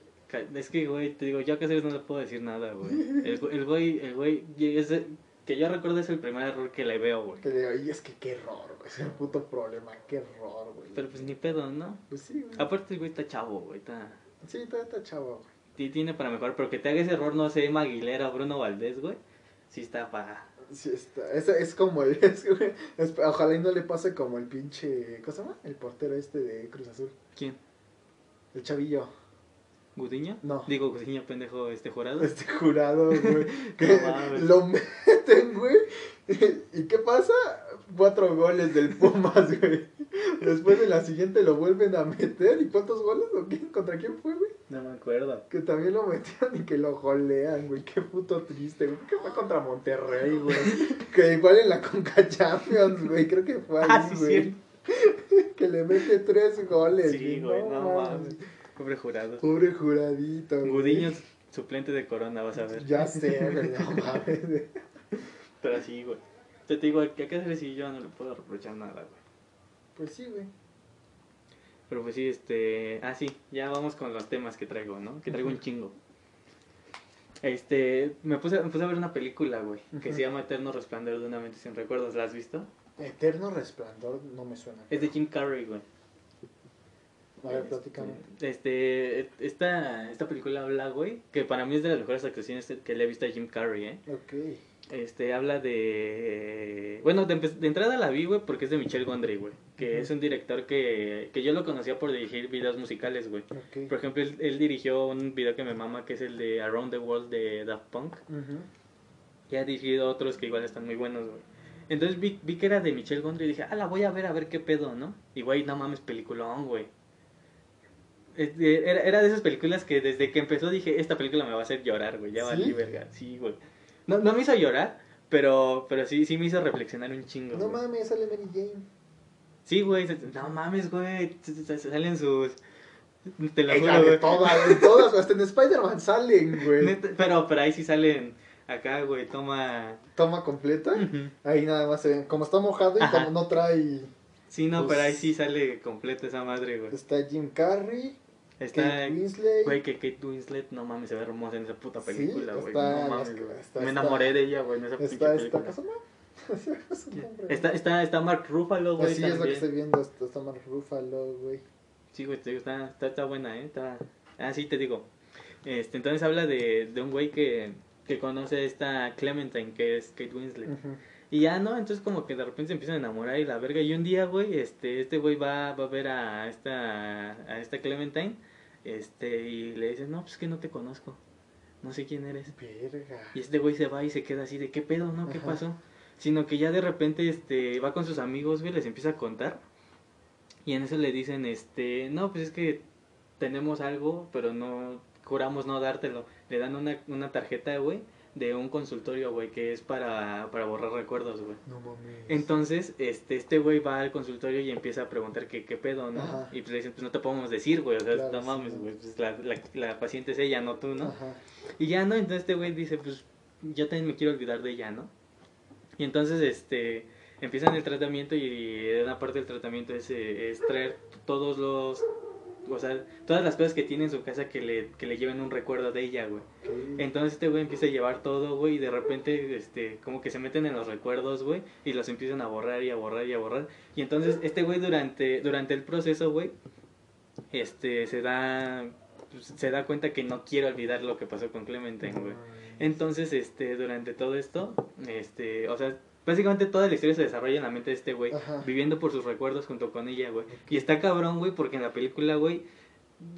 Es que, güey, te digo, yo a Cáceres no le puedo decir nada, güey. El, güey- el güey, el güey, y es de- que yo recuerdo es el primer error que le veo, güey. Que le digo, y es que qué error, güey. Es el puto problema, qué error, güey. Pero pues ni pedo, ¿no? Pues sí, güey. Aparte el güey está chavo, güey, está... Sí, todavía está chavo, güey. Sí tiene para mejorar, pero que te haga ese error, no sé, Emma Aguilera o Bruno Valdés, güey. sí está pa... Sí, está. Es, es como el. (laughs) es- es- ojalá y no le pase como el pinche. ¿Cómo se llama? El portero este de Cruz Azul. ¿Quién? El chavillo. ¿Gudiño? No. Digo, Gudiño, pendejo, este jurado. (laughs) Este jurado, güey. (laughs) Que No mames. lo meten, güey. ¿Y qué pasa? Cuatro goles del Pumas, (laughs) güey. Después en la siguiente lo vuelven a meter. ¿Y cuántos goles? ¿O quién? ¿Contra quién fue, güey? No me acuerdo. Que también lo metieron y que lo golean, güey. Qué puto triste, güey. Que fue contra Monterrey, güey. Que igual en la Conca Champions, güey. Creo que fue ahí, Ah, sí, güey. sí. Que le mete tres goles, Sí, güey, no mames. Pobre jurado. Pobre juradito, güey. Gudiño, suplente de Corona, vas a ver. Ya sé, güey. No mames. Pero sí, güey. Te digo, que a qué si yo no le puedo reprochar nada, güey. Pues sí, güey. Pero pues sí, este... Ah, sí, ya vamos con los temas que traigo, ¿no? Que traigo un (laughs) chingo. Este, me puse, me puse a ver una película, güey, que se llama Eterno Resplandor de una mente sin recuerdos. ¿La has visto? Eterno resplandor no me suena. Es de Jim Carrey, güey. A ver, platícame. Este, esta, esta película habla, güey, que para mí es de las mejores actuaciones que le he visto a Jim Carrey, ¿eh? Ok. Este, habla de... Bueno, de, de entrada la vi, güey, porque es de Michel Gondry, güey. Que es un director que, que yo lo conocía por dirigir videos musicales, güey. Por ejemplo, él, él dirigió un video que me mama, que es el de Around the World de Daft Punk. Y ha dirigido otros que igual están muy buenos, güey. Entonces vi, vi que era de Michel Gondry y dije, ah, la voy a ver a ver qué pedo, ¿no? Y güey, no mames, peliculón, güey. Este, Era, era de esas películas que desde que empezó dije, esta película me va a hacer llorar, güey. Ya ¿Sí? valí verga. Sí, güey. No, no me hizo llorar, pero, pero sí, sí me hizo reflexionar un chingo. No güey. mames, sale Mary Jane. Sí, güey. No mames, güey. Salen sus... Te lo juro, güey. todas, de todas, hasta en Spider-Man salen, güey. Pero, pero ahí sí salen acá, güey. Toma... Toma completa. Ahí nada más se ven. Como está mojado y Ajá. como no trae. Sí, no, Pues- pero ahí sí sale completa esa madre, güey. Está Jim Carrey, Está, Kate Winslet. güey, que Kate Winslet, no mames, se ve hermosa en esa puta Sí, película, güey. está- no mames, está- está- Me está- enamoré de ella, güey, en esa Está, (laughs) está, película. Está, güey. está, está Mark Ruffalo, güey, Así es lo que estoy viendo. Está, está Mark Ruffalo, güey. Sí, güey, te digo, está, está, está buena, ¿eh? Está... Ah, sí, te digo. Este, entonces habla de, de un güey que, que conoce a esta Clementine, que es Kate Winslet. Ujú. Y ya, ¿no? Entonces como que de repente se empiezan a enamorar y la verga. Y un día, güey, este, este güey va, va a ver a esta, a esta Clementine, este, y le dice, no, pues que no te conozco. No sé quién eres. Verga. Y este güey se va y se queda así de, ¿qué pedo, no? ¿Qué Ajá. pasó? Sino que ya de repente, este, va con sus amigos, güey, les empieza a contar. Y en eso le dicen, este, no, pues es que tenemos algo, pero no, juramos no dártelo. Le dan una, una tarjeta, güey, de un consultorio, güey, que es para, para borrar recuerdos, güey. No mames. Entonces, este, este güey va al consultorio y empieza a preguntar qué, qué pedo, ¿no? Ajá. Y pues le dicen, pues no te podemos decir, güey, o sea, Claro, no mames, güey, pues la, la, la paciente es ella, no tú, ¿no? Ajá. Y ya, ¿no? Entonces este güey dice, pues yo también me quiero olvidar de ella, ¿no? Y entonces, este, empiezan el tratamiento y una parte del tratamiento es, eh, es traer todos los, o sea, todas las cosas que tiene en su casa que le, que le lleven un recuerdo de ella, güey. Entonces este güey empieza a llevar todo, güey, y de repente, este, como que se meten en los recuerdos, güey, y los empiezan a borrar y a borrar y a borrar. Y entonces este güey durante, durante el proceso, güey, este, se da, pues, se da cuenta que no quiere olvidar lo que pasó con Clementine, güey. mames. Entonces, este, durante todo esto, este, o sea, básicamente toda la historia se desarrolla en la mente de este güey, viviendo por sus recuerdos junto con ella, güey. Y está cabrón, güey, porque en la película, güey,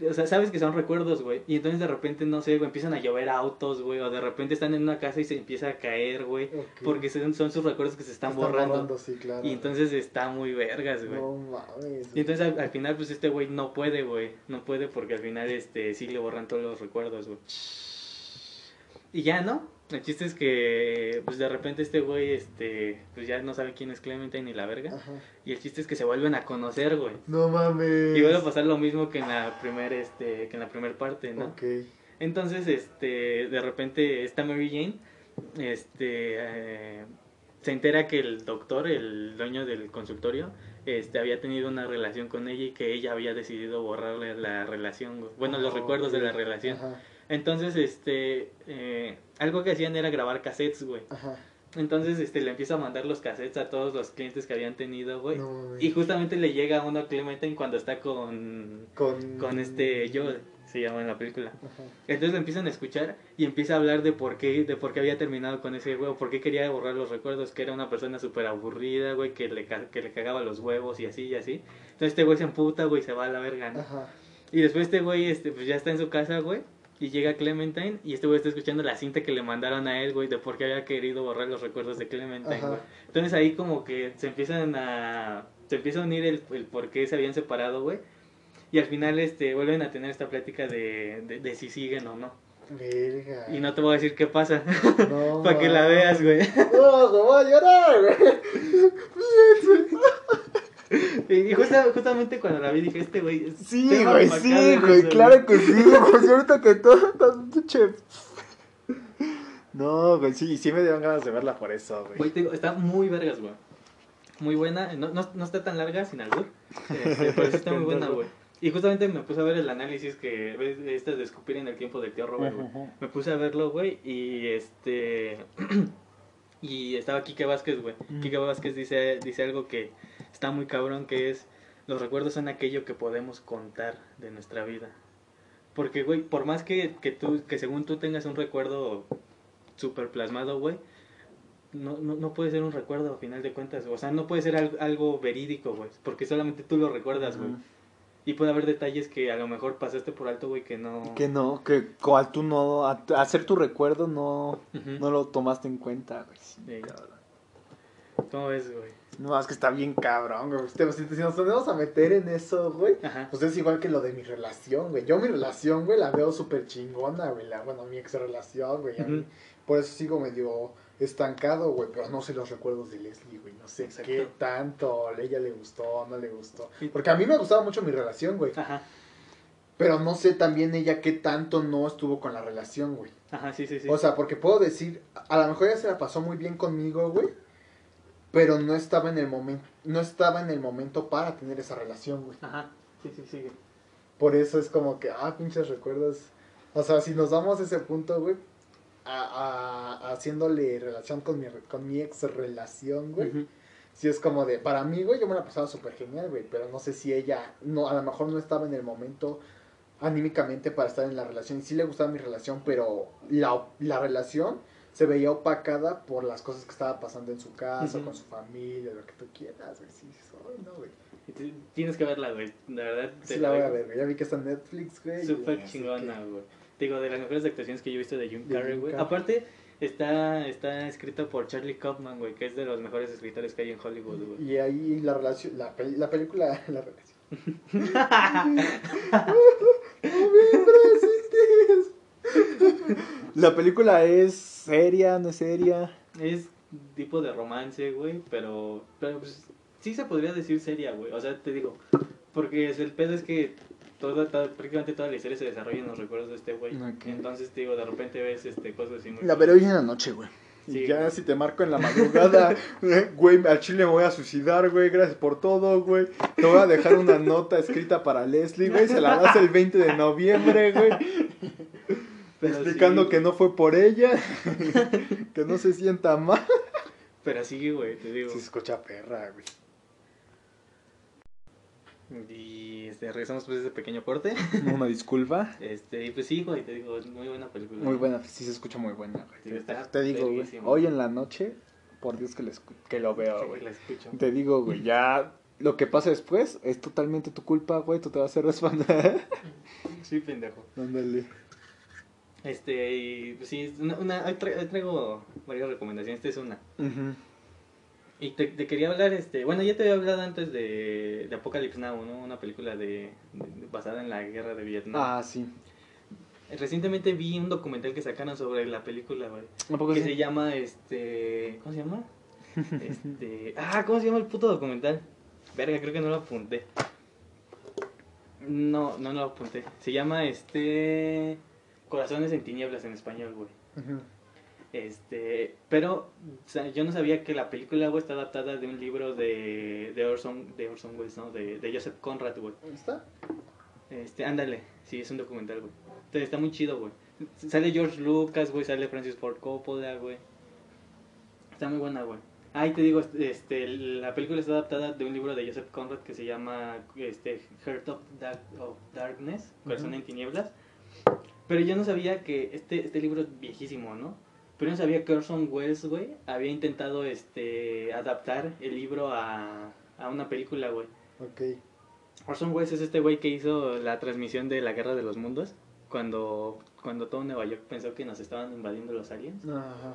o sea, sabes que son recuerdos, güey. Y entonces de repente, no sé, güey, empiezan a llover autos, güey, o de repente están en una casa y se empieza a caer, güey, porque son, son sus recuerdos que se están, Están borrando. sí, claro. Y entonces está muy vergas, güey. No mames. Y entonces al, al final, pues este güey no puede, güey. No puede porque al final, este, sí le borran todos los recuerdos, güey. Y ya, ¿no? El chiste es que, pues de repente este güey, este, pues ya no sabe quién es Clementine ni la verga. Ajá. Y el chiste es que se vuelven a conocer, güey. No mames. Y vuelve a pasar lo mismo que en la primer, este, que en la primera parte, ¿no? Ok. Entonces, este, de repente esta Mary Jane, este, eh, se entera que el doctor, el dueño del consultorio, este, había tenido una relación con ella y que ella había decidido borrarle la relación, güey. bueno, los Ah, recuerdos de la relación. Ajá. Entonces, este, eh, algo que hacían era grabar cassettes, güey. Ajá. Entonces, este, le empieza a mandar los cassettes a todos los clientes que habían tenido, güey. No. Y justamente le llega uno a Clementine cuando está con, con con este Joel, se llama en la película. Ajá. Entonces lo empiezan a escuchar y empieza a hablar de por qué, de por qué había terminado con ese huevo, por qué quería borrar los recuerdos, que era una persona súper aburrida, güey, que le, que le cagaba los huevos y así y así. Entonces este güey se emputa, güey, se va a la verga, ¿no? Ajá. Y después este güey, este, pues ya está en su casa, güey. Y llega Clementine y este güey está escuchando la cinta que le mandaron a él, güey, de por qué había querido borrar los recuerdos de Clementine, güey. Entonces ahí como que se empiezan a... Se empieza a unir el, el por qué se habían separado, güey. Y al final este vuelven a tener esta plática de, de, de si siguen o no. Y no te voy a decir qué pasa, No, (laughs) para que la veas, güey. No, me voy a llorar, güey. (laughs) (laughs) Y justa- justamente cuando la vi dije, este güey... Sí, güey, sí, güey, claro que sí, güey. ahorita que todo pinche. No, güey, sí, sí me dieron ganas de verla por eso, güey. Güey, te digo, está muy vergas, güey. Muy buena. No, no, no está tan larga, sin albur. Este, pero sí está muy buena, güey. Y justamente me puse a ver el análisis que estas de escupir en el tiempo del tío Robert, güey. Me puse a verlo, güey, y este... (clears throat) y estaba Kike Vázquez, güey. Mm. Kike Vázquez dice, dice algo que está muy cabrón, que es... Los recuerdos son aquello que podemos contar de nuestra vida. Porque, güey, por más que, que tú, que según tú tengas un recuerdo súper plasmado, güey, no, no, no puede ser un recuerdo a final de cuentas. O sea, no puede ser al- algo verídico, güey. Porque solamente tú lo recuerdas, güey. Y puede haber detalles que a lo mejor pasaste por alto, güey, que no... Que no, que cual tú no, a- hacer tu recuerdo no, no lo tomaste en cuenta, güey. Sí, Sí. ¿Cómo ves, güey? No, es que está bien cabrón, güey. Usted, si, si nos ponemos a meter en eso, güey, Ajá. pues es igual que lo de mi relación, güey. Yo mi relación, güey, la veo súper chingona, güey. La, bueno, mi ex relación, güey. a mí- Ujú. Por eso sigo medio estancado, güey. Pero no sé los recuerdos de Leslie, güey. No sé Exacto. qué tanto a ella le gustó, no le gustó. Porque a mí me gustaba mucho mi relación, güey. Ajá. Pero no sé también ella qué tanto no estuvo con la relación, güey. Ajá, sí, sí, sí. O sea, porque puedo decir, a lo mejor ella se la pasó muy bien conmigo, güey. Pero no estaba en el momento, no estaba en el momento para tener esa relación, güey. Ajá. Sí, sí, sí. Por eso es como que, ah, pinches recuerdos. O sea, si nos damos a ese punto, güey, a, a- haciéndole relación con mi, con mi ex relación, güey. Si es como de, para mí, güey, yo me la pasaba súper genial, güey, pero no sé si ella, no, a lo mejor no estaba en el momento anímicamente para estar en la relación. Y sí le gustaba mi relación, pero la, la relación se veía opacada por las cosas que estaba pasando en su casa, con su familia, lo que tú quieras, güey. Sí, "Ay, no, güey. Te- Tienes que verla, güey. La verdad. te Sí la voy a ver, güey. Ya vi que está en Netflix, güey. Súper chingona, güey. Te Digo, de las mejores actuaciones que yo he visto de Jim Carrey, güey. Aparte, está, está escrita por Charlie Kaufman, güey, que es de los mejores escritores que hay en Hollywood, güey. Y ahí la relación, la, pel- la película, (laughs) la relación. (laughs) La película es seria, no es seria. Es tipo de romance, güey, pero, pero pues, sí se podría decir seria, güey. O sea, te digo, porque el pedo es que toda, toda- prácticamente toda la historia se desarrolla en los recuerdos de este güey. Ok. Entonces, te digo, de repente ves este, cosas así muy... La veré hoy en la noche, güey. Sí, y ya güey. si te marco en la madrugada, (laughs) eh, güey, al chile me voy a suicidar, güey, gracias por todo, güey. Te voy a dejar una nota escrita para Leslie, güey, se la das el 20 de noviembre, güey, explicando sí, que no fue por ella, (laughs) que no se sienta mal. Pero sí, güey, te digo. Se escucha perra, güey. Y este, regresamos pues ese pequeño corte. (laughs) Una disculpa. Este, y pues sí, güey, te digo, muy buena película. Muy buena, sí se escucha muy buena, güey. Sí, Te- está te digo, güey, hoy en la noche, por Dios que, le que lo veo, güey. Te digo, güey, ya lo que pasa después es totalmente tu culpa, güey, tú te vas a hacer responder. (laughs) Sí, pendejo. Ándale. Este, y pues sí, una, una, tra- traigo varias recomendaciones, esta es una. Y te, te quería hablar, este, bueno, ya te había hablado antes de, de Apocalypse Now, ¿no? Una película de, de- basada en la guerra de Vietnam. Ah, sí. Recientemente vi un documental que sacaron sobre la película, güey. ¿A poco Que sí? se llama, este, ¿cómo se llama? Este, ah, ¿cómo se llama el puto documental? Verga, creo que no lo apunté. No, no lo apunté. Se llama, este, Corazones en tinieblas en español, güey. Este, pero o sea, yo no sabía que la película, güey, está adaptada de un libro de, de Orson, de Orson Welles, ¿no? De, de Joseph Conrad, güey. ¿Dónde está? Este, ándale, sí, es un documental, güey. Entonces, está muy chido, güey. Sale George Lucas, güey, sale Francis Ford Coppola, güey. Está muy buena, güey. Ah, y te digo, este, la película está adaptada de un libro de Joseph Conrad que se llama este, Heart of, Dark- of Darkness, Corazón en Tinieblas. Pero yo no sabía que este, este libro es viejísimo, ¿no? Pero yo no sabía que Orson Welles, güey, había intentado este, adaptar el libro a, a una película, güey. Ok. Orson Welles es este güey que hizo la transmisión de la Guerra de los Mundos. Cuando, cuando todo Nueva York pensó que nos estaban invadiendo los aliens. Ajá.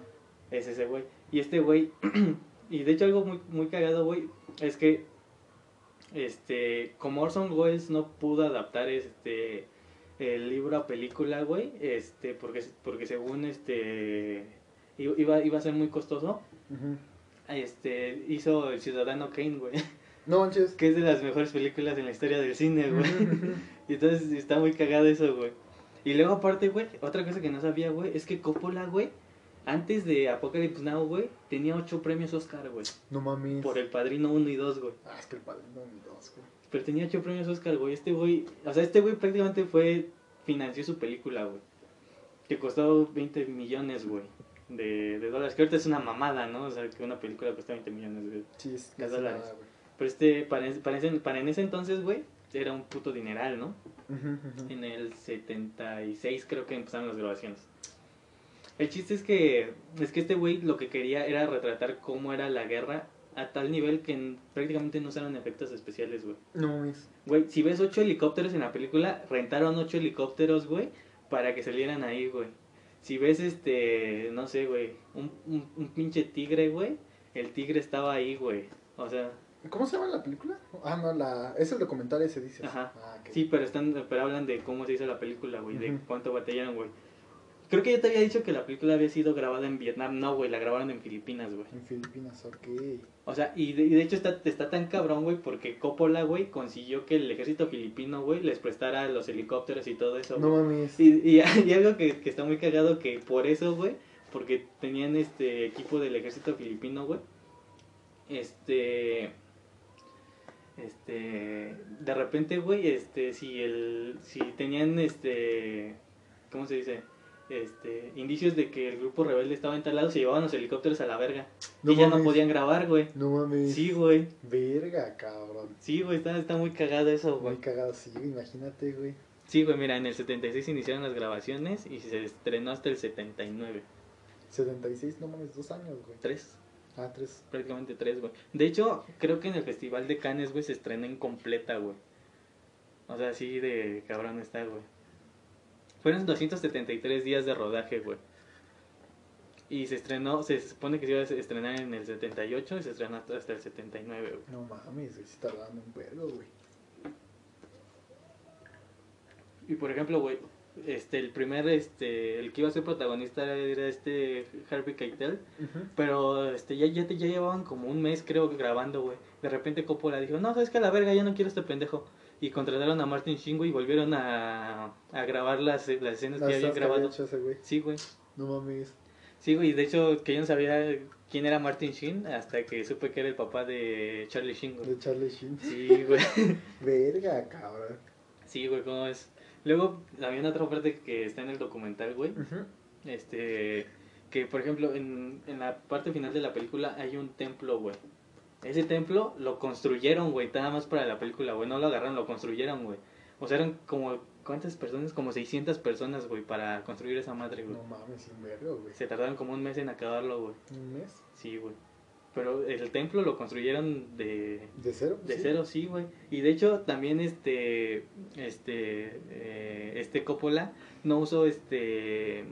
Es ese güey. Y este güey, (clears throat) y de hecho algo muy, muy cagado, güey, es que, este, como Orson Welles no pudo adaptar este, el libro a película, güey, este, porque, porque según, este, iba, iba a ser muy costoso, este, hizo El Ciudadano Kane, güey, No manches. que es de las mejores películas en la historia del cine, güey. (laughs) Y entonces está muy cagado eso, güey. Y luego aparte, güey, otra cosa que no sabía, güey, es que Coppola, güey, antes de Apocalypse Now, güey, tenía ocho premios Oscar, güey. No mames. Por El Padrino 1 y 2, güey. Ah, es que el padrino ni dos, güey. Pero tenía ocho premios Oscar, güey. Este güey, o sea, este güey prácticamente fue, financió su película, güey. Que costó 20 millones, güey, de, de dólares. Que ahorita es una mamada, ¿no? O sea, que una película cuesta 20 millones, güey. Sí, es De dólares. nada. Pero este, para, para, ese- para en ese entonces, güey, era un puto dineral, ¿no? Ujú, ujú. En el 76 creo que empezaron las grabaciones. El chiste es que es que este güey lo que quería era retratar cómo era la guerra a tal nivel que prácticamente no usaron efectos especiales, güey. No mames. Güey, si ves ocho helicópteros en la película, rentaron ocho helicópteros, güey, para que salieran ahí, güey. Si ves este, no sé, güey, un, un, un pinche tigre, güey, el tigre estaba ahí, güey. O sea, ¿Cómo se llama la película? Ah, no, la... es el documental ese, dices. Ajá. Ah. Sí, pero están pero hablan de cómo se hizo la película, güey, de cuánto batallaron, güey. Creo que yo te había dicho que la película había sido grabada en Vietnam. No, güey, la grabaron en Filipinas, güey. En Filipinas, ok. O sea, y de, y de hecho está, está tan cabrón, güey, porque Coppola, güey, consiguió que el ejército filipino, güey, les prestara los helicópteros y todo eso, No güey. mames. Y, y, (laughs) y algo que, que está muy cagado, que por eso, güey, porque tenían este equipo del ejército filipino, güey, este... Este, de repente, güey, este, si el, si tenían, este, ¿cómo se dice? Este, indicios de que el grupo rebelde estaba instalado, se llevaban los helicópteros a la verga. No y ya no podían grabar, güey. No mames. Sí, güey. Verga, cabrón. Sí, güey, está, está muy cagado eso, Muy güey. cagado, sí, imagínate, güey. Sí, güey, mira, en el 76 iniciaron las grabaciones y se estrenó hasta el 79. 76, no mames, dos años, güey. Tres, Ah, tres. prácticamente tres, güey. De hecho, creo que en el Festival de Cannes, güey, se estrenó en completa, güey. O sea, así de cabrón está, güey. Fueron 273 días de rodaje, güey. Y se estrenó, se supone que se iba a estrenar en el 78 y se estrenó hasta el 79, güey. No mames, sí está dando un vergo, güey. Y por ejemplo, güey, este, el primer, este, el que iba a ser protagonista era, este Harvey Keitel, pero este, ya, ya, ya llevaban como un mes, creo, grabando, güey. De repente Coppola dijo, no, sabes que a la verga, ya no quiero este pendejo. Y contrataron a Martin güey, y volvieron a, a grabar las, las escenas Las que habían que grabado. había hecho ese güey. Sí, güey. No mames. Sí, güey, de hecho, que yo no sabía quién era Martin Sheen hasta que supe que era el papá de Charlie Sheen, güey. De Charlie Sheen. Sí, güey. (laughs) Verga, cabrón. Sí, güey, ¿cómo es? Luego, había una otra parte que está en el documental, güey. Ujú. Este, que por ejemplo, en, en la parte final de la película hay un templo, güey. Ese templo lo construyeron, güey, nada más para la película, güey. No lo agarraron, lo construyeron, güey. O sea, eran como, ¿cuántas personas? Como 600 personas, güey, para construir esa madre, güey. No mames, sin vergo, güey. Se tardaron como un mes en acabarlo, güey. ¿Un mes? Sí, güey. Pero el templo lo construyeron de, ¿De cero? de Sí. cero, sí, güey. Y de hecho, también este, este, eh, este Coppola no usó este,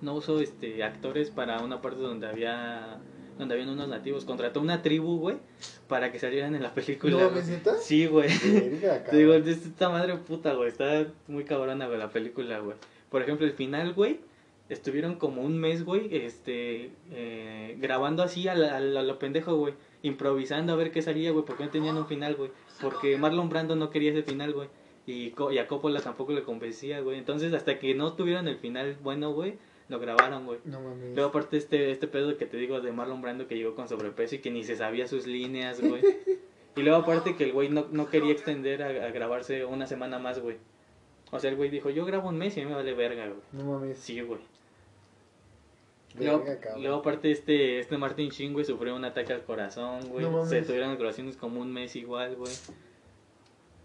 no usó este actores para una parte donde había, donde habían unos nativos. Contrató una tribu, güey, para que salieran en la película. ¿No neta? Sí, güey. (laughs) Te digo, esta madre puta, güey, está muy cabrona, güey, la película, güey. Por ejemplo, el final, güey, estuvieron como un mes, güey, este, eh, grabando así a, la- a la- a lo pendejo, güey, improvisando a ver qué salía, güey, porque no tenían un final, güey. Porque Marlon Brando no quería ese final, güey. Y, y a Coppola tampoco le convencía, güey. Entonces, hasta que no tuvieron el final bueno, güey, lo grabaron, güey. No mames. Luego aparte este, este pedo que te digo de Marlon Brando que llegó con sobrepeso y que ni se sabía sus líneas, güey. (laughs) Y luego aparte que el güey no, no quería extender a, a grabarse una semana más, güey. O sea, el güey dijo, yo grabo un mes y a mí me vale verga, güey. No mames. Sí, güey. Luego, aparte este, este Martin Sheen, güey, sufrió un ataque al corazón, güey. No mames. se tuvieron grabaciones como un mes igual, güey.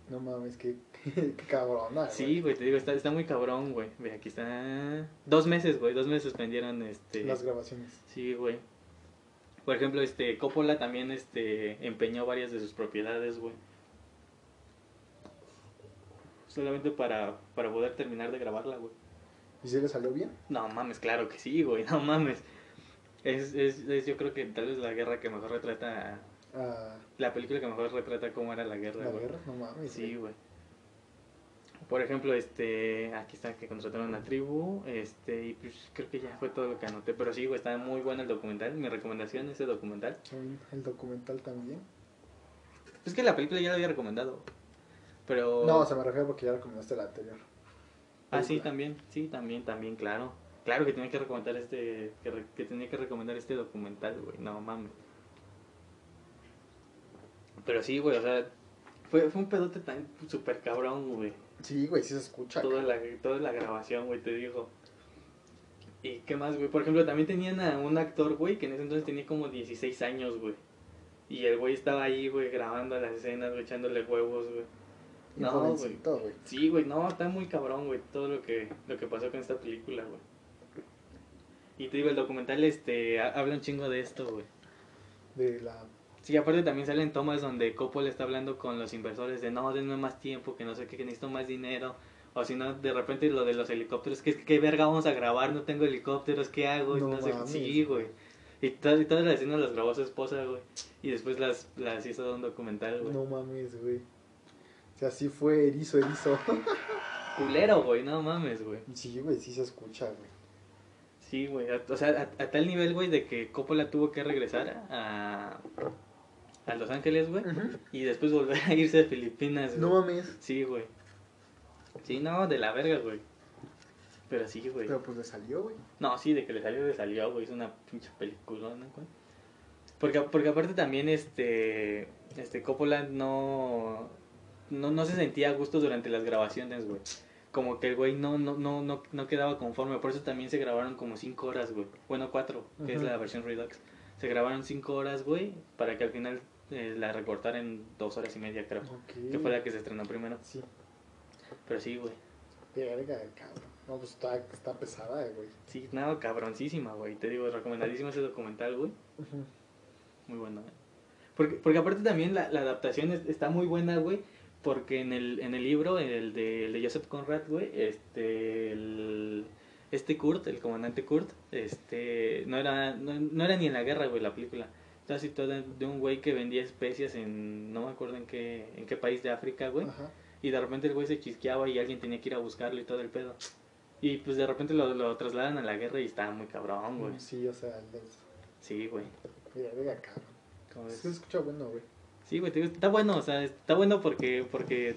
No mames, (laughs) qué, qué cabrona. Sí, güey, te digo, está, está muy cabrón, güey. Ve, aquí está. Dos meses, güey, dos meses suspendieron este. Las grabaciones. Sí, güey. Por ejemplo, este Coppola también este empeñó varias de sus propiedades, güey. Solamente para, para poder terminar de grabarla, güey. ¿Y si le salió bien? No mames, claro que sí, güey, no mames. Es, es, es yo creo que tal vez la guerra que mejor retrata, Ah, la película que mejor retrata cómo era la guerra, la güey. guerra, no mames. Sí, güey. Por ejemplo, este, aquí está que contrataron una tribu, este, y pues creo que ya fue todo lo que anoté, pero sí, güey, está muy bueno el documental, mi recomendación ese documental. También El documental también. Es que la película ya la había recomendado, pero... No, se me refiere porque ya recomendaste la anterior. Ah, sí, también, sí, también, también, claro. Claro que tenía que recomendar este, que, re- que tenía que recomendar este documental, güey, no mames. Pero sí, güey, o sea, fue, fue un pedote tan súper cabrón, güey. Sí, güey, sí se escucha. Toda la, toda la grabación, güey, te digo. ¿Y qué más, güey? Por ejemplo, también tenían a un actor, güey, que en ese entonces tenía como 16 años, güey. Y el güey estaba ahí, güey, grabando las escenas, güey, echándole huevos, güey. No, güey. Sí, güey, no, está muy cabrón, güey, todo lo que, lo que pasó con esta película, güey. Y te digo, el documental, este, ha- habla un chingo de esto, güey. De la. Sí, aparte también salen tomas donde Coppola está hablando con los inversores de no, denme más tiempo, que no sé qué, que necesito más dinero. O si no, de repente lo de los helicópteros, que qué verga vamos a grabar, no tengo helicópteros, ¿qué hago? No no sé, sí, güey. Y, to- y todas las escenas las grabó su esposa, güey. Y después las, las hizo de un documental, güey. No mames, güey. O sea, sí fue erizo, erizo. (laughs) Culero, güey, no mames, güey. Sí, güey, sí se escucha, güey. Sí, güey. O sea, a, a tal nivel, güey, de que Coppola tuvo que regresar a, a Los Ángeles, güey. Y después volver a irse a Filipinas, güey. No mames. Sí, güey. Sí, no, de la verga, güey. Pero sí, güey. Pero pues le salió, güey. No, sí, de que le salió, le salió, güey. Es una pinche película, ¿no, güey? Porque, porque aparte también, este, este, Coppola no, no, no se sentía a gusto durante las grabaciones, güey. Como que el güey no, no, no, no, no quedaba conforme. Por eso también se grabaron como cinco horas, güey. Bueno, cuatro, que es la versión Redux. Se grabaron cinco horas, güey, para que al final eh, la recortaran en dos horas y media, creo. Que fue la que se estrenó primero. Sí. Pero sí, güey. Verga, cabrón. No, pues está, está pesada, güey. Sí, nada, cabroncísima, güey. Te digo, recomendadísimo ese documental, güey. Muy bueno, ¿eh? Porque, porque aparte también la, la adaptación es- está muy buena, güey. Porque en el, en el libro, el de, el de Joseph Conrad, güey, este, el- este Kurt, el comandante Kurt, este, no era, no, no era ni en la guerra, güey, la película. Estaba situada de un güey que vendía especias en, no me acuerdo en qué, en qué país de África, güey. Ajá. Y de repente el güey se chisqueaba y alguien tenía que ir a buscarlo y todo el pedo. Y pues de repente lo, lo trasladan a la guerra y estaba muy cabrón, güey. Sí, o sea, les... Sí, güey. Verga, cabrón. ¿Cómo ves? Se escucha bueno, güey. Sí, güey, está bueno, o sea, está bueno porque porque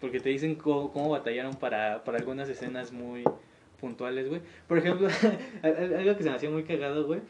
porque te dicen cómo, cómo batallaron para, para algunas escenas muy puntuales, güey. Por ejemplo, (laughs) al- al- algo que se me hacía muy cagado, güey,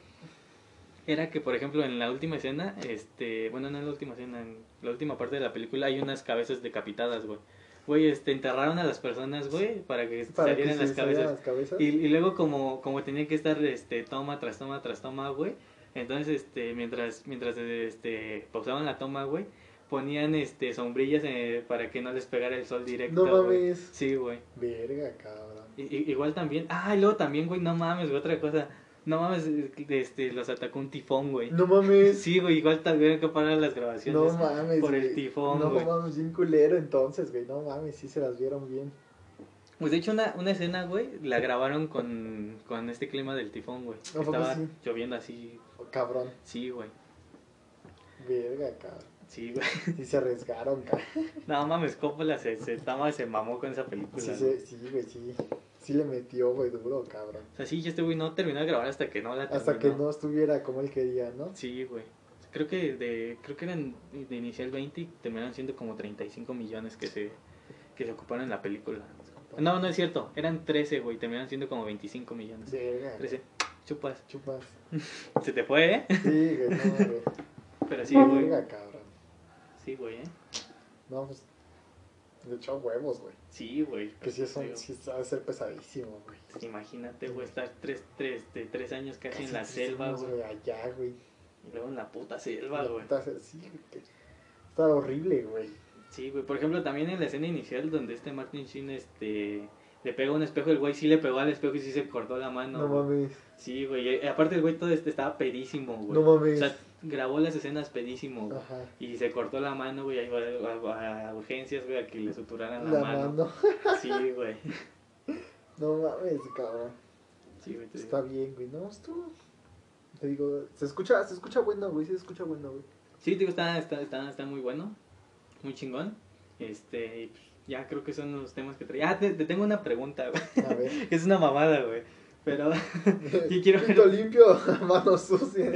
era que, por ejemplo, en la última escena, este, bueno, no en la última escena, en la última parte de la película hay unas cabezas decapitadas, güey. Güey, este, enterraron a las personas, güey, para que Para que salieran se las cabezas. las cabezas. Y, y luego como, como tenía que estar este toma tras toma tras toma, güey. Entonces, este, mientras, mientras este, pausaban la toma, güey, ponían este sombrillas eh, para que no les pegara el sol directo. No güey. mames. Sí, güey. Verga, cabrón. I- i- igual también. Ah, y luego también, güey, no mames, güey, otra cosa. No mames, este, los atacó un tifón, güey. No mames. Sí, güey, igual también que parar las grabaciones. No mames. por el güey. tifón, No güey. mames, bien culero entonces, güey. No mames, sí se las vieron bien. Pues de hecho una, una escena, güey, la grabaron con, con este clima del tifón, güey. ¿A poco Estaba sí? lloviendo así. Oh, cabrón. Sí, güey. Verga, cabrón. Sí, güey. (laughs) Sí se arriesgaron, cabrón. No mames, Coppola se, se, se mamó con esa película. Sí, se- sí, güey, sí. (laughs) Sí le metió, güey, duro, cabrón. O sea, sí, este güey no terminó de grabar hasta que no la Hasta que no estuviera como él quería, ¿no? Sí, güey. Creo que de creo que eran de inicial 20 y terminaron siendo como 35 millones que se que se ocuparon en la película. No, no es cierto, eran 13, güey, terminaron siendo como 25 millones. Verga. 13. Chupas. Chupas. (laughs) Se te fue, ¿eh? Sí, güey, no, güey. (laughs) Pero sí, güey. Cabrón. Sí, güey, ¿eh? No, pues. Le echó huevos, güey. Sí, güey. Que sí, eso Digo, sí ha de ser pesadísimo, güey. Imagínate, güey, estar tres, tres, de tres años casi, en la selva, güey. Allá, güey. Y luego en la puta selva, güey. Sí, güey. Está horrible, güey. Sí, güey. Por ejemplo, también en la escena inicial donde este Martin Sheen este, le pega un espejo, el güey sí le pegó al espejo y sí se cortó la mano. No mames. Sí, güey. y Aparte, el güey todo este estaba pedísimo, güey. No mames. O sea, grabó las escenas pedísimo, güey. Ajá. Y se cortó la mano, güey, ahí va a, a- a urgencias, güey, a que le suturaran la, La mano. mano. (laughs) Sí, güey. (laughs) No mames, cabrón. Sí, güey. te digo. Está bien, güey. No, estuvo. Te digo, se escucha, se escucha bueno, güey. Se escucha bueno, güey. Sí, digo, está, está, está, está muy bueno. Muy chingón. Este, pues, ya creo que son los temas que traía. Ah, te, te tengo una pregunta, güey. A ver. (laughs) Es una mamada, güey. Pero, Yo quiero ver- limpio, mano sucia.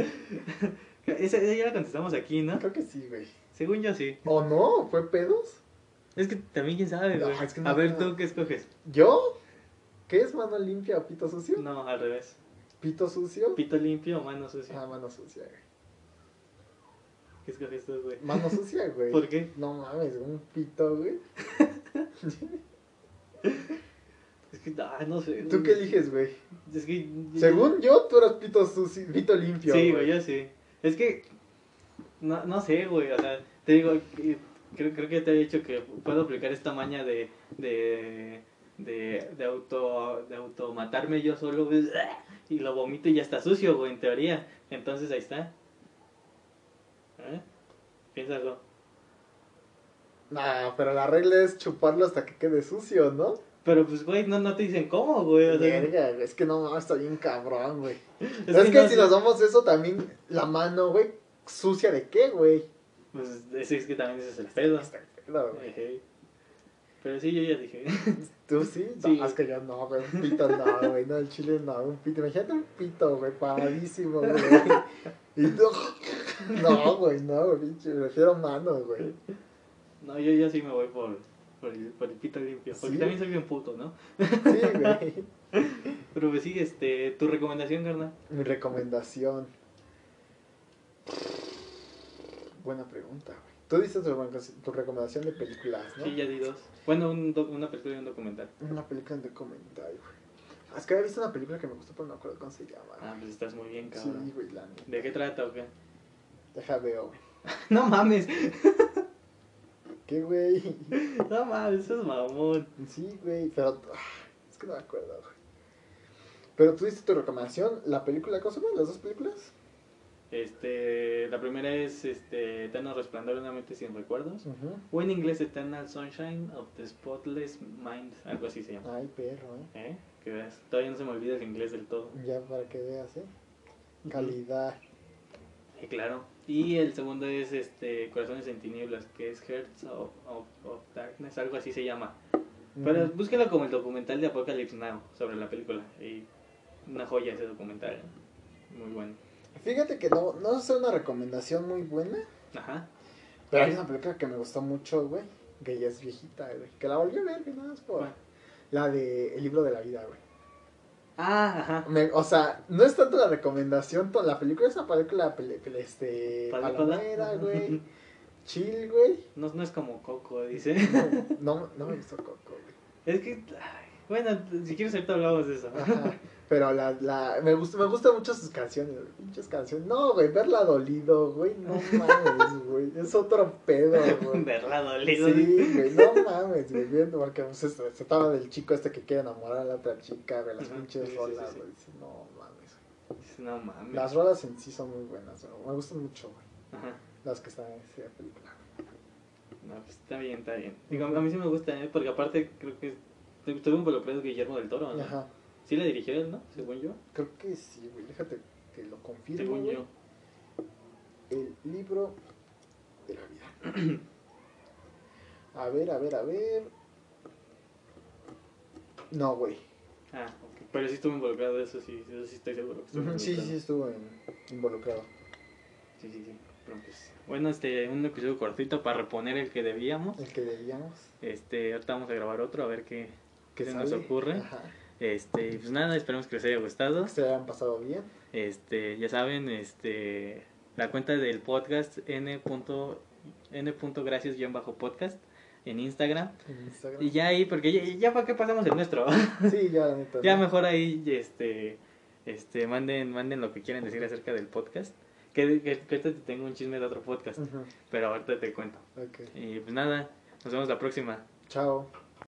Esa, esa ya la contestamos aquí, ¿no? Creo que sí, güey. Según yo, sí. ¿O no? ¿Fue pedos? Es que también, quién sabe, No, güey. es que no A ver. ¿tú qué escoges? ¿Yo? ¿Qué es mano limpia o pito sucio? No, al revés. ¿Pito sucio? ¿Pito limpio o mano sucia? Ah, mano sucia, güey. ¿Qué escoges tú, güey? Mano sucia, (laughs) güey. ¿Por qué? No mames, un pito, güey. (laughs) Es que, ah, no sé. ¿Tú qué eliges, güey? Es que... Según yo, tú eras pito sucio, pito limpio. Sí, güey, yo sí. Es que, no, no sé, güey, o sea, te digo, creo, creo que te he dicho que puedo aplicar esta maña de, de, de, de auto, de auto matarme yo solo, y lo vomito y ya está sucio, güey, en teoría. Entonces ahí está. ¿Eh? Piénsalo. Nah, pero la regla es chuparlo hasta que quede sucio, ¿no? Pero pues, güey, no, no te dicen cómo, güey. O sea, Verga, es que no mames, está bien cabrón, güey. es Es, que, no si nos damos eso también, la mano, güey, sucia de qué, güey. Pues es, es que también es el pedo. Está pedo, güey. Pero sí, yo ya dije. (laughs) ¿Tú sí? Sí. No, es que yo no, güey, un pito no, güey, no, el chile no, un pito. Imagínate un pito, güey, paradísimo, güey. Y tú, (laughs) no, güey, no, güey, prefiero mano, güey. No, yo, yo sí me voy por, por, el, por el pito limpio. Porque ¿Sí? también soy bien puto, ¿no? Sí, güey. (laughs) Pero pues sí, este, tu recomendación, carnal. Mi recomendación. Buena pregunta, güey. Tú dices tu, recomendación- de películas, ¿no? Sí, ya di dos. Bueno, un doc- una película y un documental. Una película de comentario, güey. Ah, Es que había visto una película que me gustó, pero no me acuerdo cómo se llama. Ah, güey. pues estás muy bien, sí, cabrón. güey, la neta. ¿De qué trata o qué? Deja veo, güey. (laughs) No mames, (laughs) ¿Qué, güey? (laughs) no mames, eso es mamón. Sí, güey, pero. ah, Es que no me acuerdo, güey. Pero tú diste tu recomendación, la película, ¿cómo se llama? ¿Las dos películas? Este, la primera es este, Eterno Resplandor una mente sin recuerdos. O en inglés Eternal Sunshine of the Spotless Mind, algo así se llama. Ay, perro, ¿eh? ¿Eh? Que veas, todavía no se me olvida el inglés del todo. Ya para que veas, ¿eh? Calidad. Y claro. Y el segundo es este Corazones en Tinieblas, que es Hearts of, of, of Darkness, algo así se llama. Pero búsquelo como el documental de Apocalypse Now sobre la película. Y una joya ese documental. Muy bueno. Fíjate que no, no es una recomendación muy buena, Ajá. pero hay una película que me gustó mucho, güey, que ya es viejita, güey, que la volví a ver, que nada más por... La de El libro de la vida, güey. Ah, ajá. Me- o sea, no es tanto la recomendación, to- la película es una película, pele- este, palomera, güey, (laughs) chill, güey. No, no es como Coco, dice. No, no, no me gustó Coco, güey. Es que, ay, bueno, si quieres ahorita hablamos de eso. Ajá. Pero la, la, me gusta, me gustan mucho sus canciones, pinches canciones. No, güey, verla dolido, güey, no mames, güey, es otro pedo, güey. Verla dolido. Sí, güey, no mames, güey, viendo, porque pues, se, se trataba del chico este que quiere enamorar a la otra chica, güey, las pinches sí, rolas, sí, sí. güey, no mames, güey. No mames. Las rolas en sí son muy buenas, güey, me gustan mucho, güey, Ajá. las que están en esa película. No, pues está bien, está bien. Digo, a mí sí me gusta, ¿eh? porque aparte creo que estuvo involucrado Guillermo del Toro, ¿no? Ajá, Sí la dirigió él, ¿no? Según yo. creo que sí, güey, déjate que lo confirmo, Según güey. yo. El libro de la vida. (clears throat) A ver, a ver, a ver. No, güey. Ah, ok. Pero sí estuvo involucrado, eso sí, eso sí estoy seguro. que estuvo Sí, sí, estuvo involucrado. Sí, sí, sí. Pero pues, bueno, este, un episodio cortito para reponer el que debíamos. El que debíamos. Este, ahorita vamos a grabar otro a ver qué, qué se nos ocurre. Ajá. Este, pues nada, esperemos que les haya gustado. Que se hayan pasado bien. Este, ya saben, este, la cuenta del podcast n. n. gracias bajo podcast en Instagram. En Instagram. Y ya ahí, porque ya, ya para qué pasamos el nuestro. (laughs) Sí, ya, la (laughs) neta. ya mejor ahí, este, este, manden, manden lo que quieran decir acerca del podcast. Que, que, que ahorita te tengo un chisme de otro podcast, pero ahorita te cuento. ok. Y pues nada, Nos vemos la próxima. Chao.